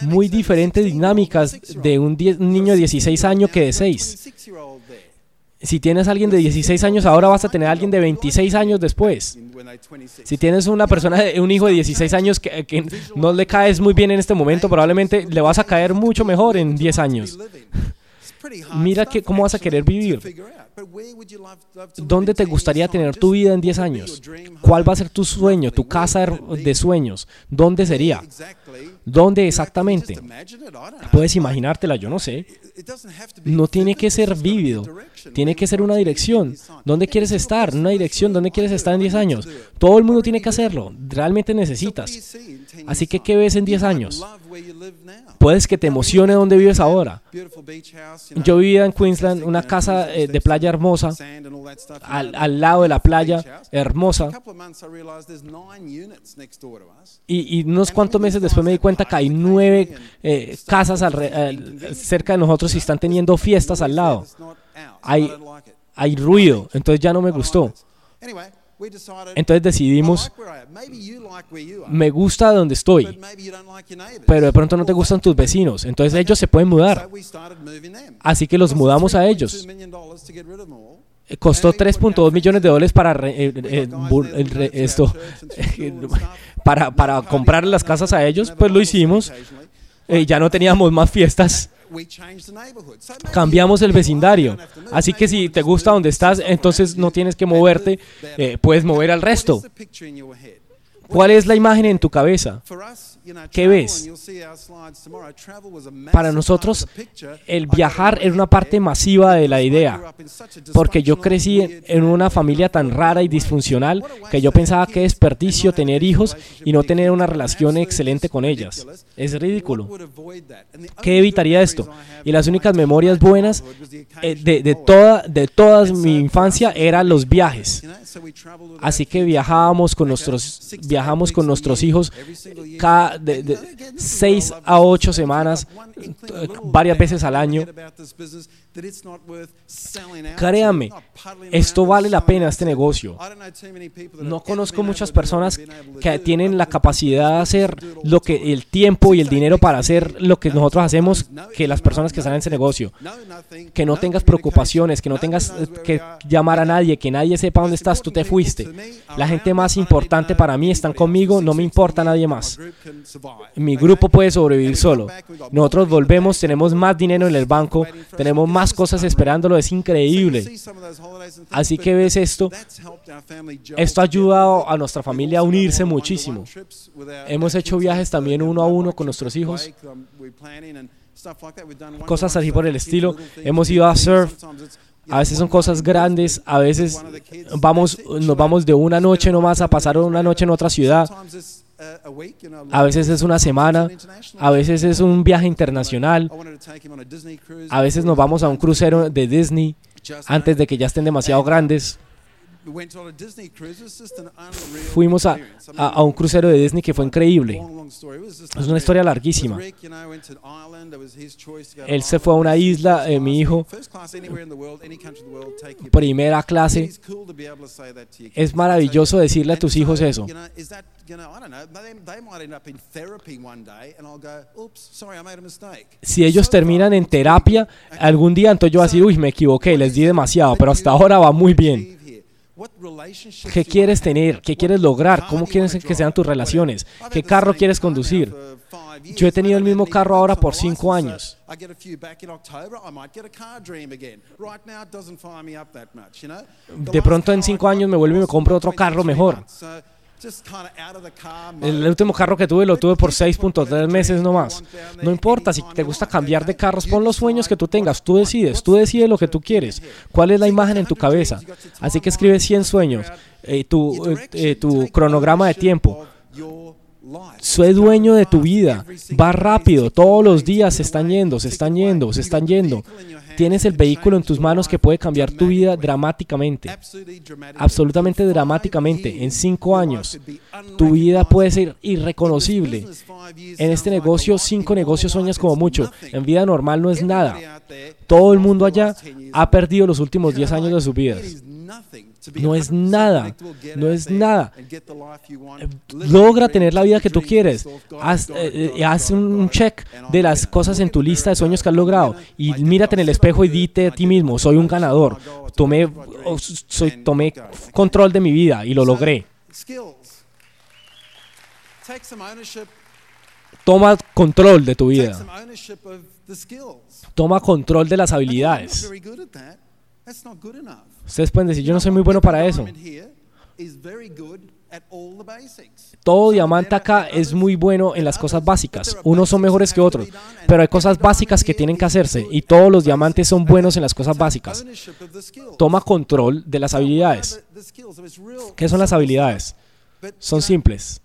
Muy diferentes dinámicas de un, un niño de 16 años que de 6. Si tienes alguien de 16 años ahora, vas a tener a alguien de 26 años después. Si tienes una persona, un hijo de 16 años que, que no le caes muy bien en este momento, probablemente le vas a caer mucho mejor en 10 años. Mira que, cómo vas a querer vivir. ¿Dónde te gustaría tener tu vida en 10 años? ¿Cuál va a ser tu sueño, tu casa de sueños? ¿Dónde sería? ¿Dónde exactamente? Puedes imaginártela, yo no sé. No tiene que ser vívido, tiene que ser una dirección. ¿Dónde quieres estar? Una dirección, ¿dónde quieres estar en 10 años? Todo el mundo tiene que hacerlo, realmente necesitas. Así que, ¿qué ves en 10 años? Puedes que te emocione donde vives ahora. Yo vivía en Queensland, una casa eh, de playa hermosa, al, lado de la playa, hermosa. Y, unos cuantos meses después me di cuenta que hay nueve eh, casas cerca de nosotros y están teniendo fiestas al lado. Hay, hay ruido, entonces ya no me gustó. Entonces decidimos, me gusta donde estoy, pero de pronto no te gustan tus vecinos, entonces ellos se pueden mudar. Así que los mudamos a ellos. Costó 3.2 millones de dólares para eh, eh, esto, para, para comprar las casas a ellos, pues lo hicimos. Eh, ya no teníamos más fiestas. cambiamos el vecindario. Así que si te gusta donde estás, entonces no tienes que moverte, eh, puedes mover al resto. ¿Cuál es la imagen en tu cabeza? ¿Qué ves? Para nosotros, el viajar era una parte masiva de la idea, porque yo crecí en una familia tan rara y disfuncional que yo pensaba que desperdicio tener hijos y no tener una relación excelente con ellas. Es ridículo. ¿Qué evitaría esto? Y las únicas memorias buenas eh, de, de, toda, de toda mi infancia eran los viajes. Así que viajábamos con nuestros, viajamos con nuestros hijos cada de, seis a ocho semanas, varias veces al año. Créame, esto vale la pena este negocio. No conozco muchas personas que tienen la capacidad de hacer lo que el tiempo y el dinero para hacer lo que nosotros hacemos que las personas que están en ese negocio. Que no tengas preocupaciones, que no tengas que llamar a nadie, que nadie sepa dónde estás, tú te fuiste. La gente más importante para mí están conmigo, no me importa nadie más. Mi grupo puede sobrevivir solo. Nosotros volvemos, tenemos más dinero en el banco, tenemos más cosas esperándolo, es increíble. Así que ves esto, esto ha ayudado a nuestra familia a unirse muchísimo. Hemos hecho viajes también uno a uno con nuestros hijos, cosas así por el estilo. Hemos ido a surf. A veces son cosas grandes, a veces vamos, nos vamos de una noche nomás a pasar una noche en otra ciudad. A veces es una semana, a veces es un viaje internacional, a veces nos vamos a un crucero de Disney antes de que ya estén demasiado grandes. Fuimos a, a, un crucero de Disney que fue increíble. Es una historia larguísima. Él se fue a una isla, eh, mi hijo, primera clase. Es maravilloso decirle a tus hijos eso. Si ellos terminan en terapia, algún día entonces yo voy a decir, uy, me equivoqué, les di demasiado, pero hasta ahora va muy bien. ¿Qué quieres tener? ¿Qué quieres lograr? ¿Cómo quieres que sean tus relaciones? ¿Qué carro quieres conducir? Yo he tenido el mismo carro ahora por cinco años. De pronto en cinco años me vuelvo y me compro otro carro mejor. El último carro que tuve lo tuve por 6.3 meses nomás. No importa si te gusta cambiar de carros, pon los sueños que tú tengas, tú decides, tú decides lo que tú quieres. ¿Cuál es la imagen en tu cabeza? Así que escribe 100 sueños, eh, tu, eh, tu cronograma de tiempo. Soy dueño de tu vida. Va rápido. Todos los días se están yendo, se están yendo, se están yendo. Tienes el vehículo en tus manos que puede cambiar tu vida dramáticamente. Absolutamente dramáticamente. En cinco años, tu vida puede ser irreconocible. En este negocio, cinco negocios sueñas como mucho. En vida normal no es nada. Todo el mundo allá ha perdido los últimos diez años de sus vidas. No es nada, no es nada. Logra tener la vida que tú quieres. Haz, eh, eh, haz, un check de las cosas en tu lista de sueños que has logrado y mírate en el espejo y dite a ti mismo, soy un ganador. Tomé, soy, tomé control de mi vida y lo logré. Toma control de tu vida. Toma control de las habilidades. Ustedes pueden decir, yo no soy muy bueno para eso. Todo diamante acá es muy bueno en las cosas básicas. Unos son mejores que otros, pero hay cosas básicas que tienen que hacerse y todos los diamantes son buenos en las cosas básicas. Toma control de las habilidades. ¿Qué son las habilidades? Son simples.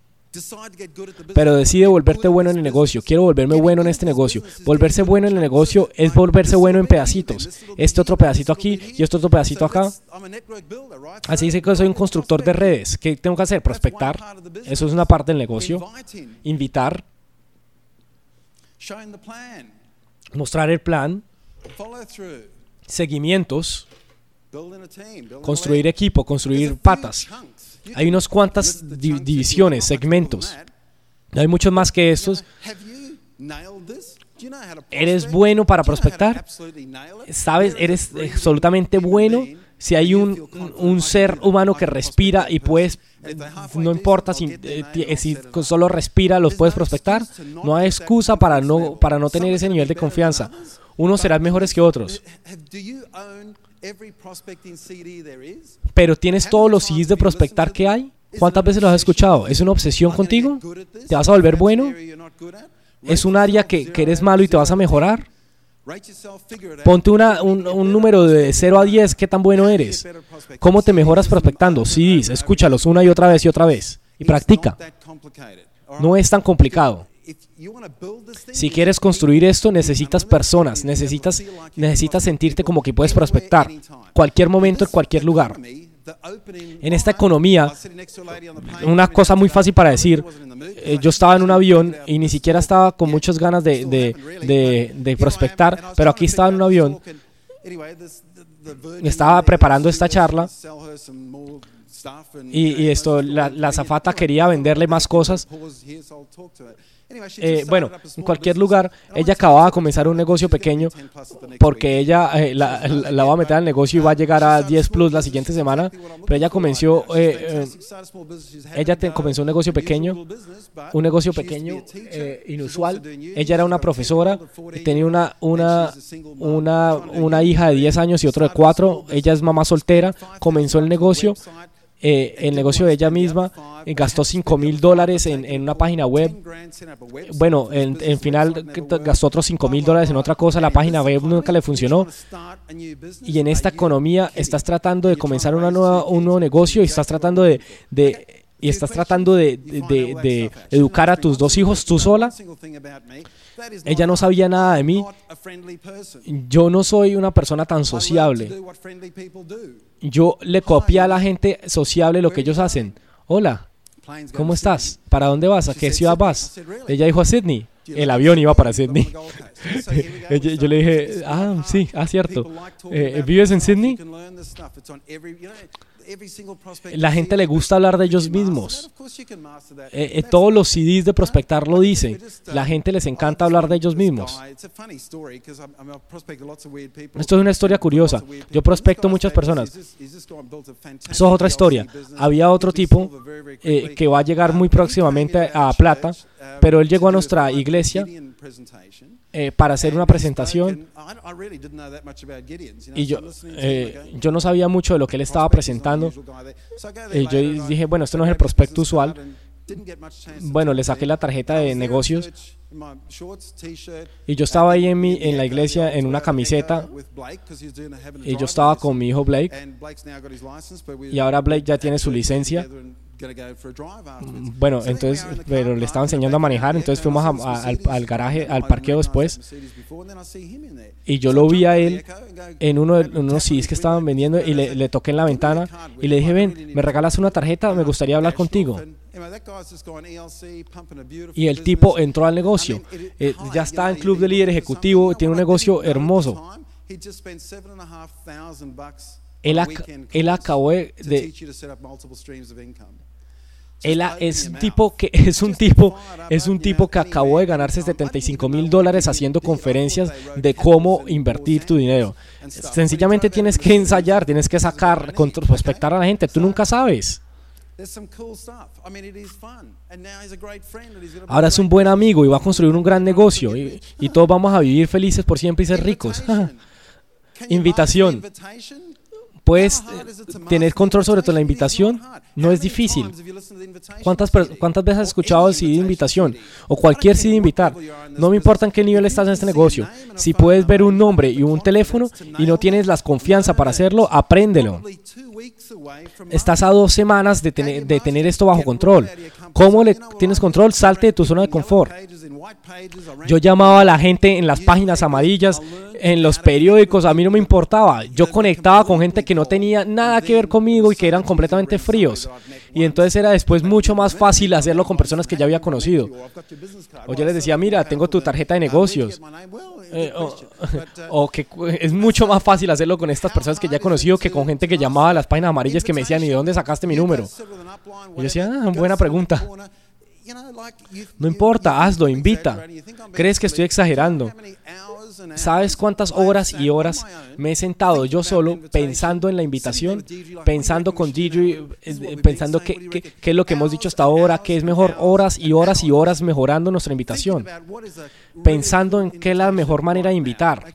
Pero decide volverte bueno en el negocio. Quiero volverme bueno en este negocio. Volverse bueno en el negocio es volverse bueno en pedacitos. Este otro pedacito aquí y este otro pedacito acá. Así dice que soy un constructor de redes. ¿Qué tengo que hacer? Prospectar. Eso es una parte del negocio. Invitar. Mostrar el plan. Seguimientos. Construir equipo, construir patas. Hay unas cuantas divisiones, segmentos. Hay muchos más que estos. ¿Eres bueno para prospectar? ¿Sabes? ¿Eres absolutamente bueno? si hay un, un ser humano que respira y puedes, no importa si, eh, si solo respira, los puedes prospectar, no hay excusa para no, para no tener ese nivel de confianza. Unos serán mejores que otros. Pero tienes todos los CDs de prospectar que hay. ¿Cuántas veces los has escuchado? ¿Es una obsesión contigo? ¿Te vas a volver bueno? ¿Es un área que, que eres malo y te vas a mejorar? Ponte una, un, un, número de 0 a 10, ¿qué tan bueno eres? ¿Cómo te mejoras prospectando? CDs, escúchalos una y otra vez y otra vez. Y practica. No es tan complicado. Si quieres construir esto, necesitas personas, necesitas, necesitas sentirte como que puedes prospectar cualquier momento, en cualquier lugar. En esta economía, una cosa muy fácil para decir, eh, yo estaba en un avión y ni siquiera estaba con muchas ganas de, de, de, prospectar, pero aquí estaba en un avión, estaba preparando esta charla y, y esto, la, la zafata quería venderle más cosas eh, bueno, en cualquier lugar, ella acababa de comenzar un negocio pequeño porque ella eh, la, va a meter al negocio y va a llegar a 10 plus la siguiente semana, pero ella comenzó, eh, ella comenzó un negocio pequeño, un negocio pequeño inusual. Ella era una profesora, tenía una, una, una, una hija de 10 años y otro de 4, ella es mamá soltera, comenzó el negocio eh, el negocio de ella misma eh, gastó 5 mil dólares en, una página web. Bueno, en, en final gastó otros 5 mil dólares en otra cosa. La página web nunca le funcionó. Y en esta economía estás tratando de comenzar una nueva, un nuevo negocio y estás tratando de, de y estás tratando de, de, educar a tus dos hijos tú sola. Ella no sabía nada de mí. Yo no soy una persona tan sociable yo le copié a la gente sociable lo que ellos hacen. Hola, ¿cómo estás? ¿Para dónde vas? ¿A qué ciudad vas? Ella dijo a Sydney. El avión iba para Sydney. yo le dije, ah, sí, ah, cierto. Eh, ¿Vives en Sydney? La gente le gusta hablar de ellos mismos. Eh, eh, todos los CDs de prospectar lo dicen. La gente les encanta hablar de ellos mismos. Esto es una historia curiosa. Yo prospecto muchas personas. Eso es otra historia. Había otro tipo eh, que va a llegar muy próximamente a Plata, pero él llegó a nuestra iglesia eh, para hacer una presentación. Y yo, eh, yo no sabía mucho de lo que él estaba presentando. Y yo dije, bueno, esto no es el prospecto usual. Bueno, le saqué la tarjeta de negocios. Y yo estaba ahí en, mi, en la iglesia en una camiseta. y yo estaba con mi hijo Blake. Y ahora Blake ya tiene su licencia bueno, entonces, pero le estaba enseñando a manejar, entonces fuimos al, garaje, al parqueo después, y yo lo vi a él en uno de unos CDs que estaban vendiendo y le, toqué en la ventana y le dije, ven, ¿me regalas una tarjeta? Me gustaría hablar contigo. Y el tipo entró al negocio. Eh, ya está en club de líder ejecutivo, tiene un negocio hermoso. Él, él acabó de, él es tipo que es un tipo es un tipo que acabó de ganarse 75 mil dólares haciendo conferencias de cómo invertir tu dinero. Sencillamente tienes que ensayar, tienes que sacar, prospectar a la gente. Tú nunca sabes. Ahora es un buen amigo y va a construir un gran negocio y, y todos vamos a vivir felices por siempre y ser ricos. Invitación. ¿Puedes tener control sobre toda la invitación? No es difícil. ¿Cuántas, ¿Cuántas veces has escuchado el CD invitación? O cualquier CD de invitar. No me importa en qué nivel estás en este negocio. Si puedes ver un nombre y un teléfono y no tienes la confianza para hacerlo, apréndelo. Estás a dos semanas de, de tener esto bajo control. ¿Cómo le tienes control? Salte de tu zona de confort. Yo llamaba a la gente en las páginas amarillas, en los periódicos, a mí no me importaba. Yo conectaba con gente que no tenía nada que ver conmigo y que eran completamente fríos. Y entonces era después mucho más fácil hacerlo con personas que ya había conocido. O yo les decía, mira, tengo tu tarjeta de negocios. Eh, o, que es mucho más fácil hacerlo con estas personas que ya he conocido que con gente que llamaba a las páginas amarillas que me decían, ¿y de dónde sacaste mi número? Y yo decía, ah, buena pregunta. No importa, hazlo, invita. ¿Crees que estoy exagerando? ¿Sabes cuántas horas y horas me he sentado yo solo pensando en la invitación, pensando con Didri, eh, pensando qué es lo que hemos dicho hasta ahora, qué es mejor, horas y horas y horas mejorando nuestra invitación, pensando en qué es la mejor manera de invitar?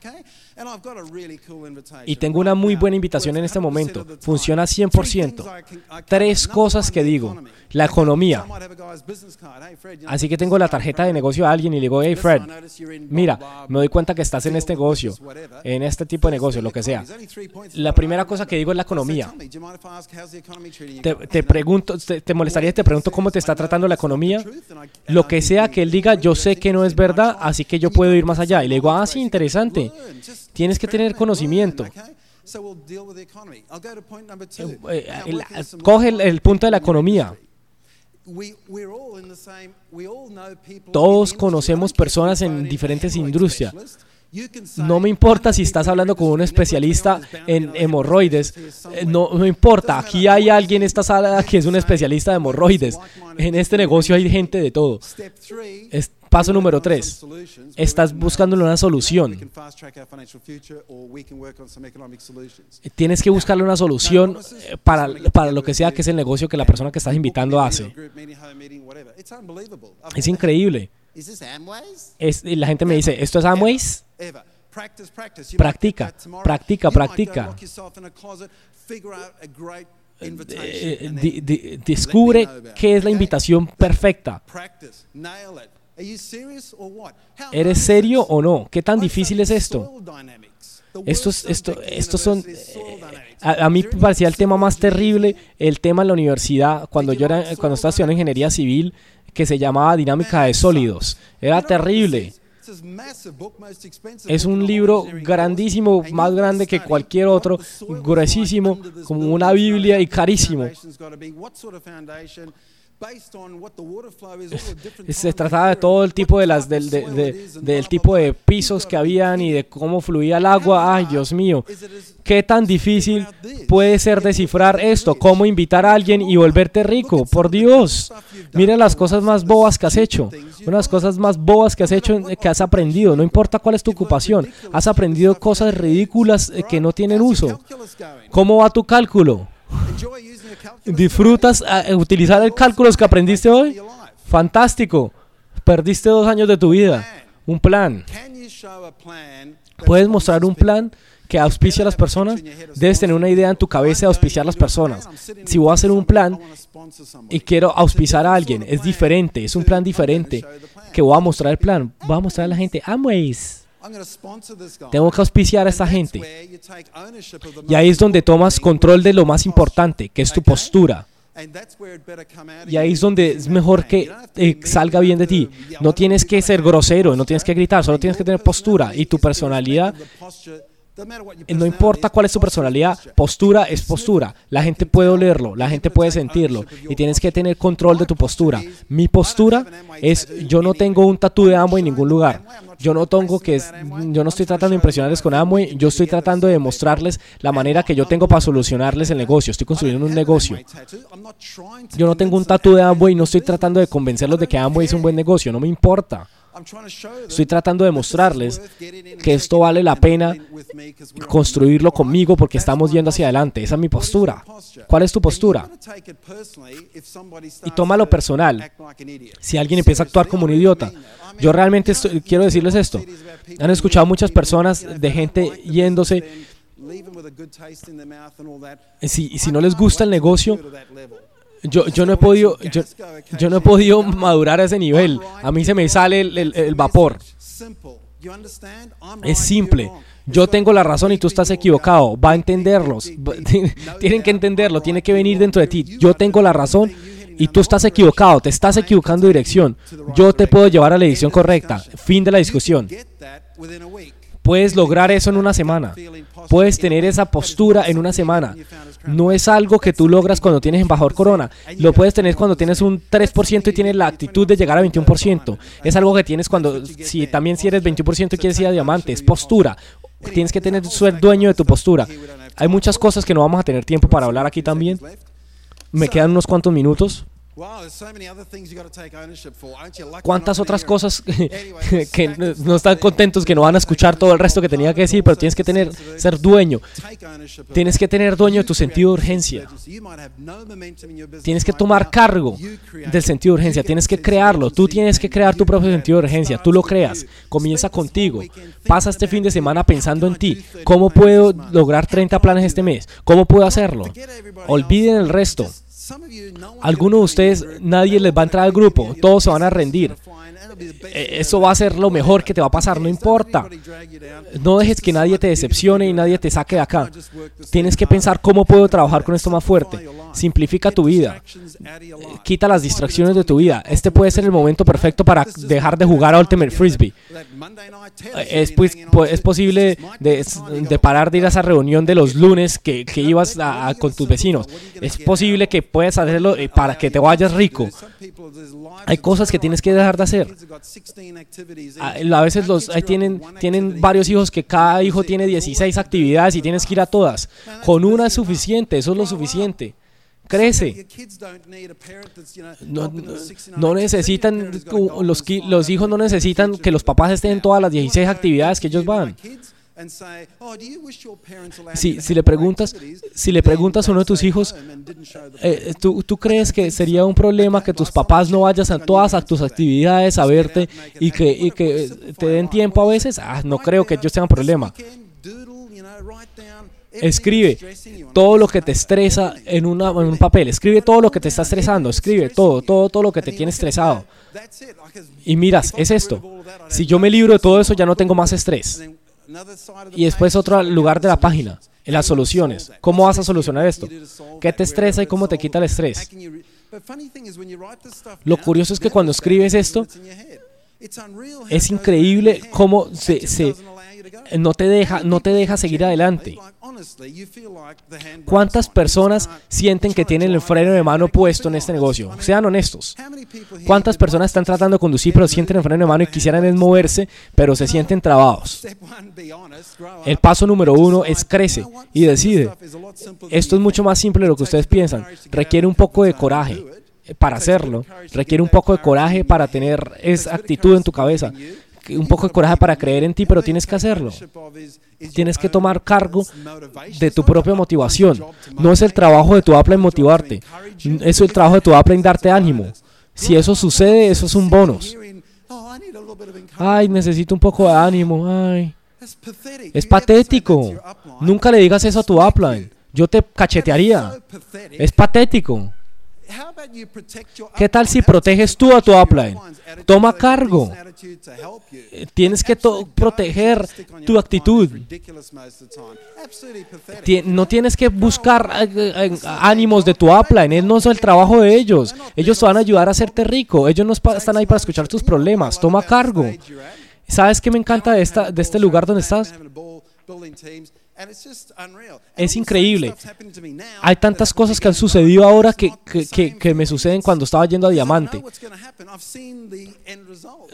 Y tengo una muy buena invitación en este momento. Funciona 100%. Tres cosas que digo. La economía. Así que tengo la tarjeta de negocio a alguien y le digo, hey Fred, mira, me doy cuenta que estás en este negocio, en este tipo de negocio, lo que sea. La primera cosa que digo es la economía. Te, pregunto, te, molestaría si te pregunto cómo te está tratando la economía? Lo que sea que él diga, yo sé que no es verdad, así que yo puedo ir más allá. Y le digo, ah, sí, interesante. Tienes que tener conocimiento. coge el, punto de la economía. Todos conocemos personas en diferentes industrias. No me importa si estás hablando con un especialista en hemorroides, eh, no me importa, aquí hay alguien en esta sala que es un especialista de hemorroides. En este negocio hay gente de todo. Paso número tres, estás buscando una solución. Tienes que buscarle una solución eh, para, para lo que sea que es el negocio que la persona que estás invitando hace. Es increíble. Es, y la gente me dice, ¿esto es Amways? Practica, practica, practica. Eh, descubre qué es la invitación perfecta. ¿Eres serio o no? ¿Qué tan difícil es esto? Estos, esto, estos son... Eh, a, mí me parecía el tema más terrible, el tema en la universidad, cuando yo era, cuando estaba estudiando ingeniería civil, que se llamaba Dinámica de Sólidos. Era terrible. Es un libro grandísimo, más grande que cualquier otro, gruesísimo, como una Biblia y carísimo. Se trataba de todo el tipo de las del, del tipo de pisos que habían y de cómo fluía el agua. Ay, Dios mío, qué tan difícil puede ser descifrar esto. Cómo invitar a alguien y volverte rico. Por Dios, mira las cosas más bobas que has hecho. Unas cosas más bobas que has hecho, que has aprendido. No importa cuál es tu ocupación, has aprendido cosas ridículas eh, que no tienen uso. ¿Cómo va tu cálculo? ¿Disfrutas eh, utilizar el cálculos que aprendiste hoy? Fantástico. Perdiste dos años de tu vida. Un plan. ¿Puedes mostrar un plan que auspicia a las personas? Debes tener una idea en tu cabeza de auspiciar a las personas. Si voy a hacer un plan y quiero auspiciar a alguien, es diferente, es un plan diferente que voy a mostrar el plan. Voy a mostrar a la gente, Amways. Tengo que auspiciar a esa gente. Y ahí es donde tomas control de lo más importante, que es tu postura. Y ahí es donde es mejor que eh, salga bien de ti. No tienes que ser grosero, no tienes que gritar, solo tienes que tener postura. y tu personalidad no importa cuál es tu personalidad, postura es postura. La gente puede olerlo, la gente puede sentirlo. y tienes que tener control de tu postura. Mi postura es yo no tengo un tatú de Amway en ningún lugar. Yo no tengo que yo no estoy tratando de impresionarles con Amway, yo estoy tratando de mostrarles la manera que yo tengo para solucionarles el negocio. Estoy construyendo un negocio. Yo no tengo un tatú de Amway y no estoy tratando de convencerlos de que Amway es un buen negocio, no me importa. Estoy tratando de mostrarles que esto vale la pena construirlo conmigo porque estamos yendo hacia adelante. Esa es mi postura. ¿Cuál es tu postura? Y tómalo personal. Si alguien empieza a actuar como un idiota. Yo realmente quiero decirles esto. Han escuchado muchas personas de gente yéndose. Si, si no les gusta el negocio, yo, yo no he podido yo, yo, no he podido madurar a ese nivel. A mí se me sale el, el, vapor. Es simple. Yo tengo la razón y tú estás equivocado. Va a entenderlos. Tienen que entenderlo. Tiene que venir dentro de ti. Yo tengo la razón y tú estás equivocado. Te estás equivocando de dirección. Yo te puedo llevar a la dirección correcta. Fin de la discusión. Puedes lograr eso en una semana. Puedes tener esa postura en una semana. No es algo que tú logras cuando tienes embajador corona. Lo puedes tener cuando tienes un 3% y tienes la actitud de llegar a 21%. Es algo que tienes cuando, si también si eres 21% y quieres ir a diamante, es postura. Tienes que tener ser dueño de tu postura. Hay muchas cosas que no vamos a tener tiempo para hablar aquí también. Me quedan unos cuantos minutos. ¿Cuántas otras cosas que, no están contentos, que no van a escuchar todo el resto que tenía que decir, pero tienes que tener, ser dueño. Tienes que tener dueño de tu sentido de urgencia. Tienes que tomar cargo del sentido de urgencia. Tienes que crearlo. Tú tienes que crear tu propio sentido de urgencia. Tú lo creas. Comienza contigo. Pasa este fin de semana pensando en ti. ¿Cómo puedo lograr 30 planes este mes? ¿Cómo puedo hacerlo? Olviden el resto. Algunos de ustedes, nadie les va a entrar al grupo, todos se van a rendir. Eh, eso va a ser lo mejor que te va a pasar, no importa. No dejes que nadie te decepcione y nadie te saque de acá. Tienes que pensar cómo puedo trabajar con esto más fuerte. Simplifica tu vida. Quita las distracciones de tu vida. Este puede ser el momento perfecto para dejar de jugar a Ultimate Frisbee. Es, pues, es posible de, parar de ir a esa reunión de los lunes que, ibas con tus vecinos. Es posible que puedas hacerlo eh, para que te vayas rico. Hay cosas que tienes que dejar de hacer. Ah, a, veces los ahí tienen, tienen varios hijos que cada hijo tiene 16 actividades y tienes que ir a todas. Con una es suficiente, eso es lo suficiente. Crece. No, necesitan, los, los hijos no necesitan que los papás estén en todas las 16 actividades que ellos van. Si, si, le preguntas, si le preguntas a uno de tus hijos, eh, ¿tú, ¿tú, crees que sería un problema que tus papás no vayas a todas a tus actividades a verte y que, y que te den tiempo a veces? Ah, no creo que ellos tengan problema. Escribe todo lo que te estresa en, una, en un papel. Escribe todo lo que te está estresando. Escribe todo, todo, todo lo que te tiene estresado. Y miras, es esto. Si yo me libro de todo eso, ya no tengo más estrés. Y después otro lugar de la página, en las soluciones. ¿Cómo vas a solucionar esto? ¿Qué te estresa y cómo te quita el estrés? Lo curioso es que cuando escribes esto, es increíble cómo se, se, no te deja, no te deja seguir adelante. ¿Cuántas personas sienten que tienen el freno de mano puesto en este negocio? Sean honestos. ¿Cuántas personas están tratando de conducir pero sienten el freno de mano y quisieran moverse pero se sienten trabados? El paso número uno es crece y decide. Esto es mucho más simple de lo que ustedes piensan. Requiere un poco de coraje para hacerlo. Requiere un poco de coraje para tener esa actitud en tu cabeza un poco de coraje para creer en ti, pero tienes que hacerlo. Tienes que tomar cargo de tu propia motivación. No es el trabajo de tu Apple en motivarte, es el trabajo de tu Apple en darte ánimo. Si eso sucede, eso es un bonus. Ay, necesito un poco de ánimo. Ay. Es patético. Nunca le digas eso a tu upline. Yo te cachetearía. Es patético. ¿Qué tal si proteges tú a tu upline? Toma cargo. Tienes que proteger tu actitud. No tienes que buscar eh, eh, ánimos de tu upline. No es el trabajo de ellos. Ellos te van a ayudar a hacerte rico. Ellos no están ahí para escuchar tus problemas. Toma cargo. ¿Sabes qué me encanta de, esta, de este lugar donde estás? Es increíble. Hay tantas cosas que han sucedido ahora que, que, que, me suceden cuando estaba yendo a Diamante.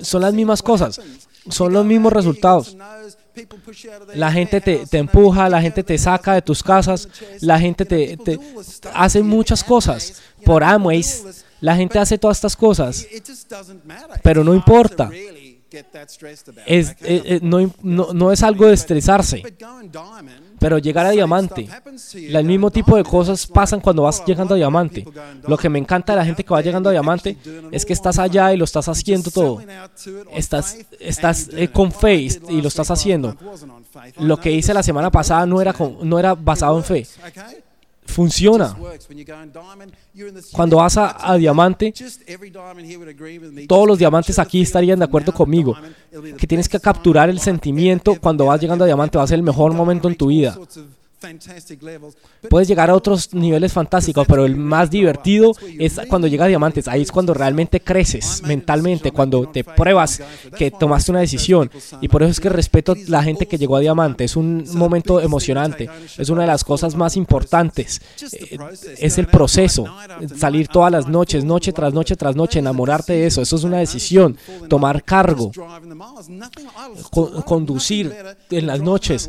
Son las mismas cosas. Son los mismos resultados. La gente te, te, empuja, la gente te saca de tus casas, la gente te, te hace muchas cosas. Por Amway, la gente hace todas estas cosas. Pero no importa. Es, eh, eh, no, no, es algo de estresarse, pero llegar a diamante, el mismo tipo de cosas pasan cuando vas llegando a diamante. Lo que me encanta de la gente que va llegando a diamante es que estás allá y lo estás haciendo todo. Estás, estás eh, con fe y lo estás haciendo. Lo que hice la semana pasada no era, no era basado en fe funciona. Cuando vas a, diamante, todos los diamantes aquí estarían de acuerdo conmigo, que tienes que capturar el sentimiento cuando vas llegando a diamante, va a ser el mejor momento en tu vida. Puedes llegar a otros niveles fantásticos, pero el más divertido es cuando llega a diamantes. Ahí es cuando realmente creces mentalmente, cuando te pruebas que tomaste una decisión. Y por eso es que respeto a la gente que llegó a diamante. Es un momento emocionante. Es una de las cosas más importantes. Eh, es el proceso. Salir todas las noches, noche tras noche tras noche, enamorarte de eso. Eso es una decisión. Tomar cargo. conducir en las noches.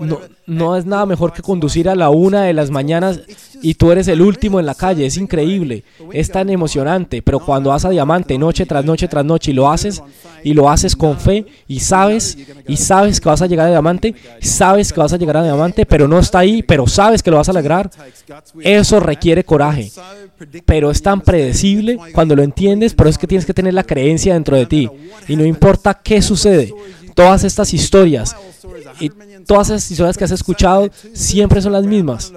No, no es nada nada mejor que conducir a la una de las mañanas y tú eres el último en la calle. Es increíble, es tan emocionante. Pero cuando vas a diamante noche tras noche tras noche y lo haces y lo haces con fe y sabes y sabes que vas a llegar a diamante, sabes que vas a llegar a diamante, pero no está ahí, pero sabes que lo vas a lograr. Eso requiere coraje. Pero es tan predecible cuando lo entiendes, pero es que tienes que tener la creencia dentro de ti. Y no importa qué sucede, todas estas historias y todas esas historias que has escuchado siempre son las mismas.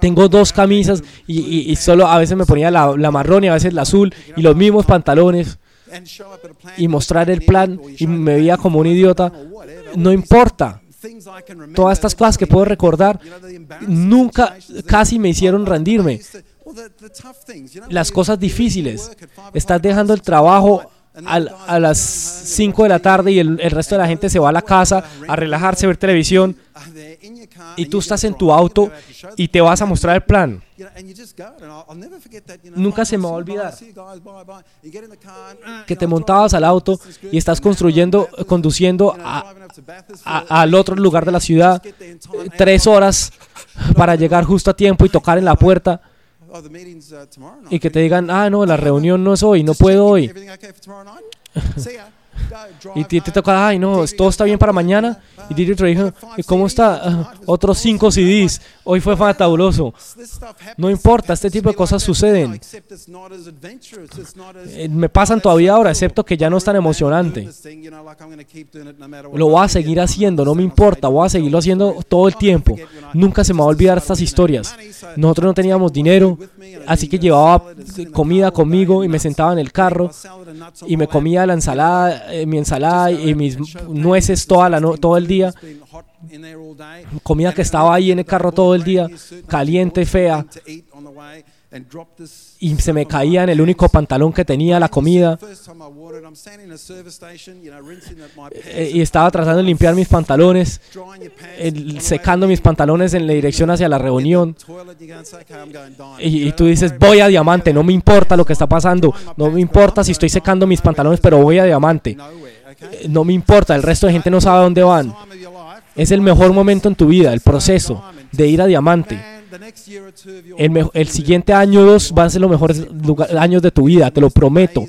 Tengo dos camisas y, solo a veces me ponía la, la marrón y a veces la azul y los mismos pantalones y mostrar el plan y me veía como un idiota. No importa. Todas estas cosas que puedo recordar nunca casi me hicieron rendirme. Las cosas difíciles. Estás dejando el trabajo a las 5 de la tarde y el, resto de la gente se va a la casa a relajarse, a ver televisión y tú estás en tu auto y te vas a mostrar el plan. Nunca se me va a olvidar que te montabas al auto y estás construyendo, conduciendo al otro lugar de la ciudad tres horas para llegar justo a tiempo y tocar en la puerta y que te digan, ah, no, la reunión no es hoy, no puedo hoy. y te, te toca, ay, no, todo está bien para mañana. Y Didi te dijo, ¿cómo está? Ah, otros cinco CDs. Hoy fue fantabuloso. No importa, este tipo de cosas suceden. Eh, me pasan todavía ahora, excepto que ya no es tan emocionante. Lo voy a seguir haciendo, no me importa, voy a seguirlo haciendo todo el tiempo. Nunca se me va a olvidar estas historias. Nosotros no teníamos dinero, así que llevaba comida conmigo y me sentaba en el carro y me comía la ensalada, eh, mi ensalada y mis nueces toda la todo el día. Comida que estaba ahí en el carro todo el día, caliente, fea, y se me caía en el único pantalón que tenía la comida. Eh, y estaba tratando de limpiar mis pantalones, secando mis pantalones en la dirección hacia la reunión. Y, y, tú dices, voy a diamante, no me importa lo que está pasando, no me importa si estoy secando mis pantalones, pero voy a diamante. No me importa, el resto de gente no sabe dónde van. Es el mejor momento en tu vida, el proceso de ir a diamante. El, siguiente año o dos van a ser los mejores años de tu vida, te lo prometo.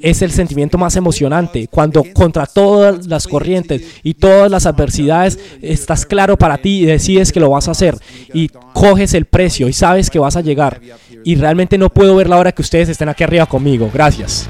Es el sentimiento más emocionante cuando contra todas las corrientes y todas las adversidades estás claro para ti y decides que lo vas a hacer y coges el precio y sabes que vas a llegar. Y realmente no puedo ver la hora que ustedes estén aquí arriba conmigo. Gracias.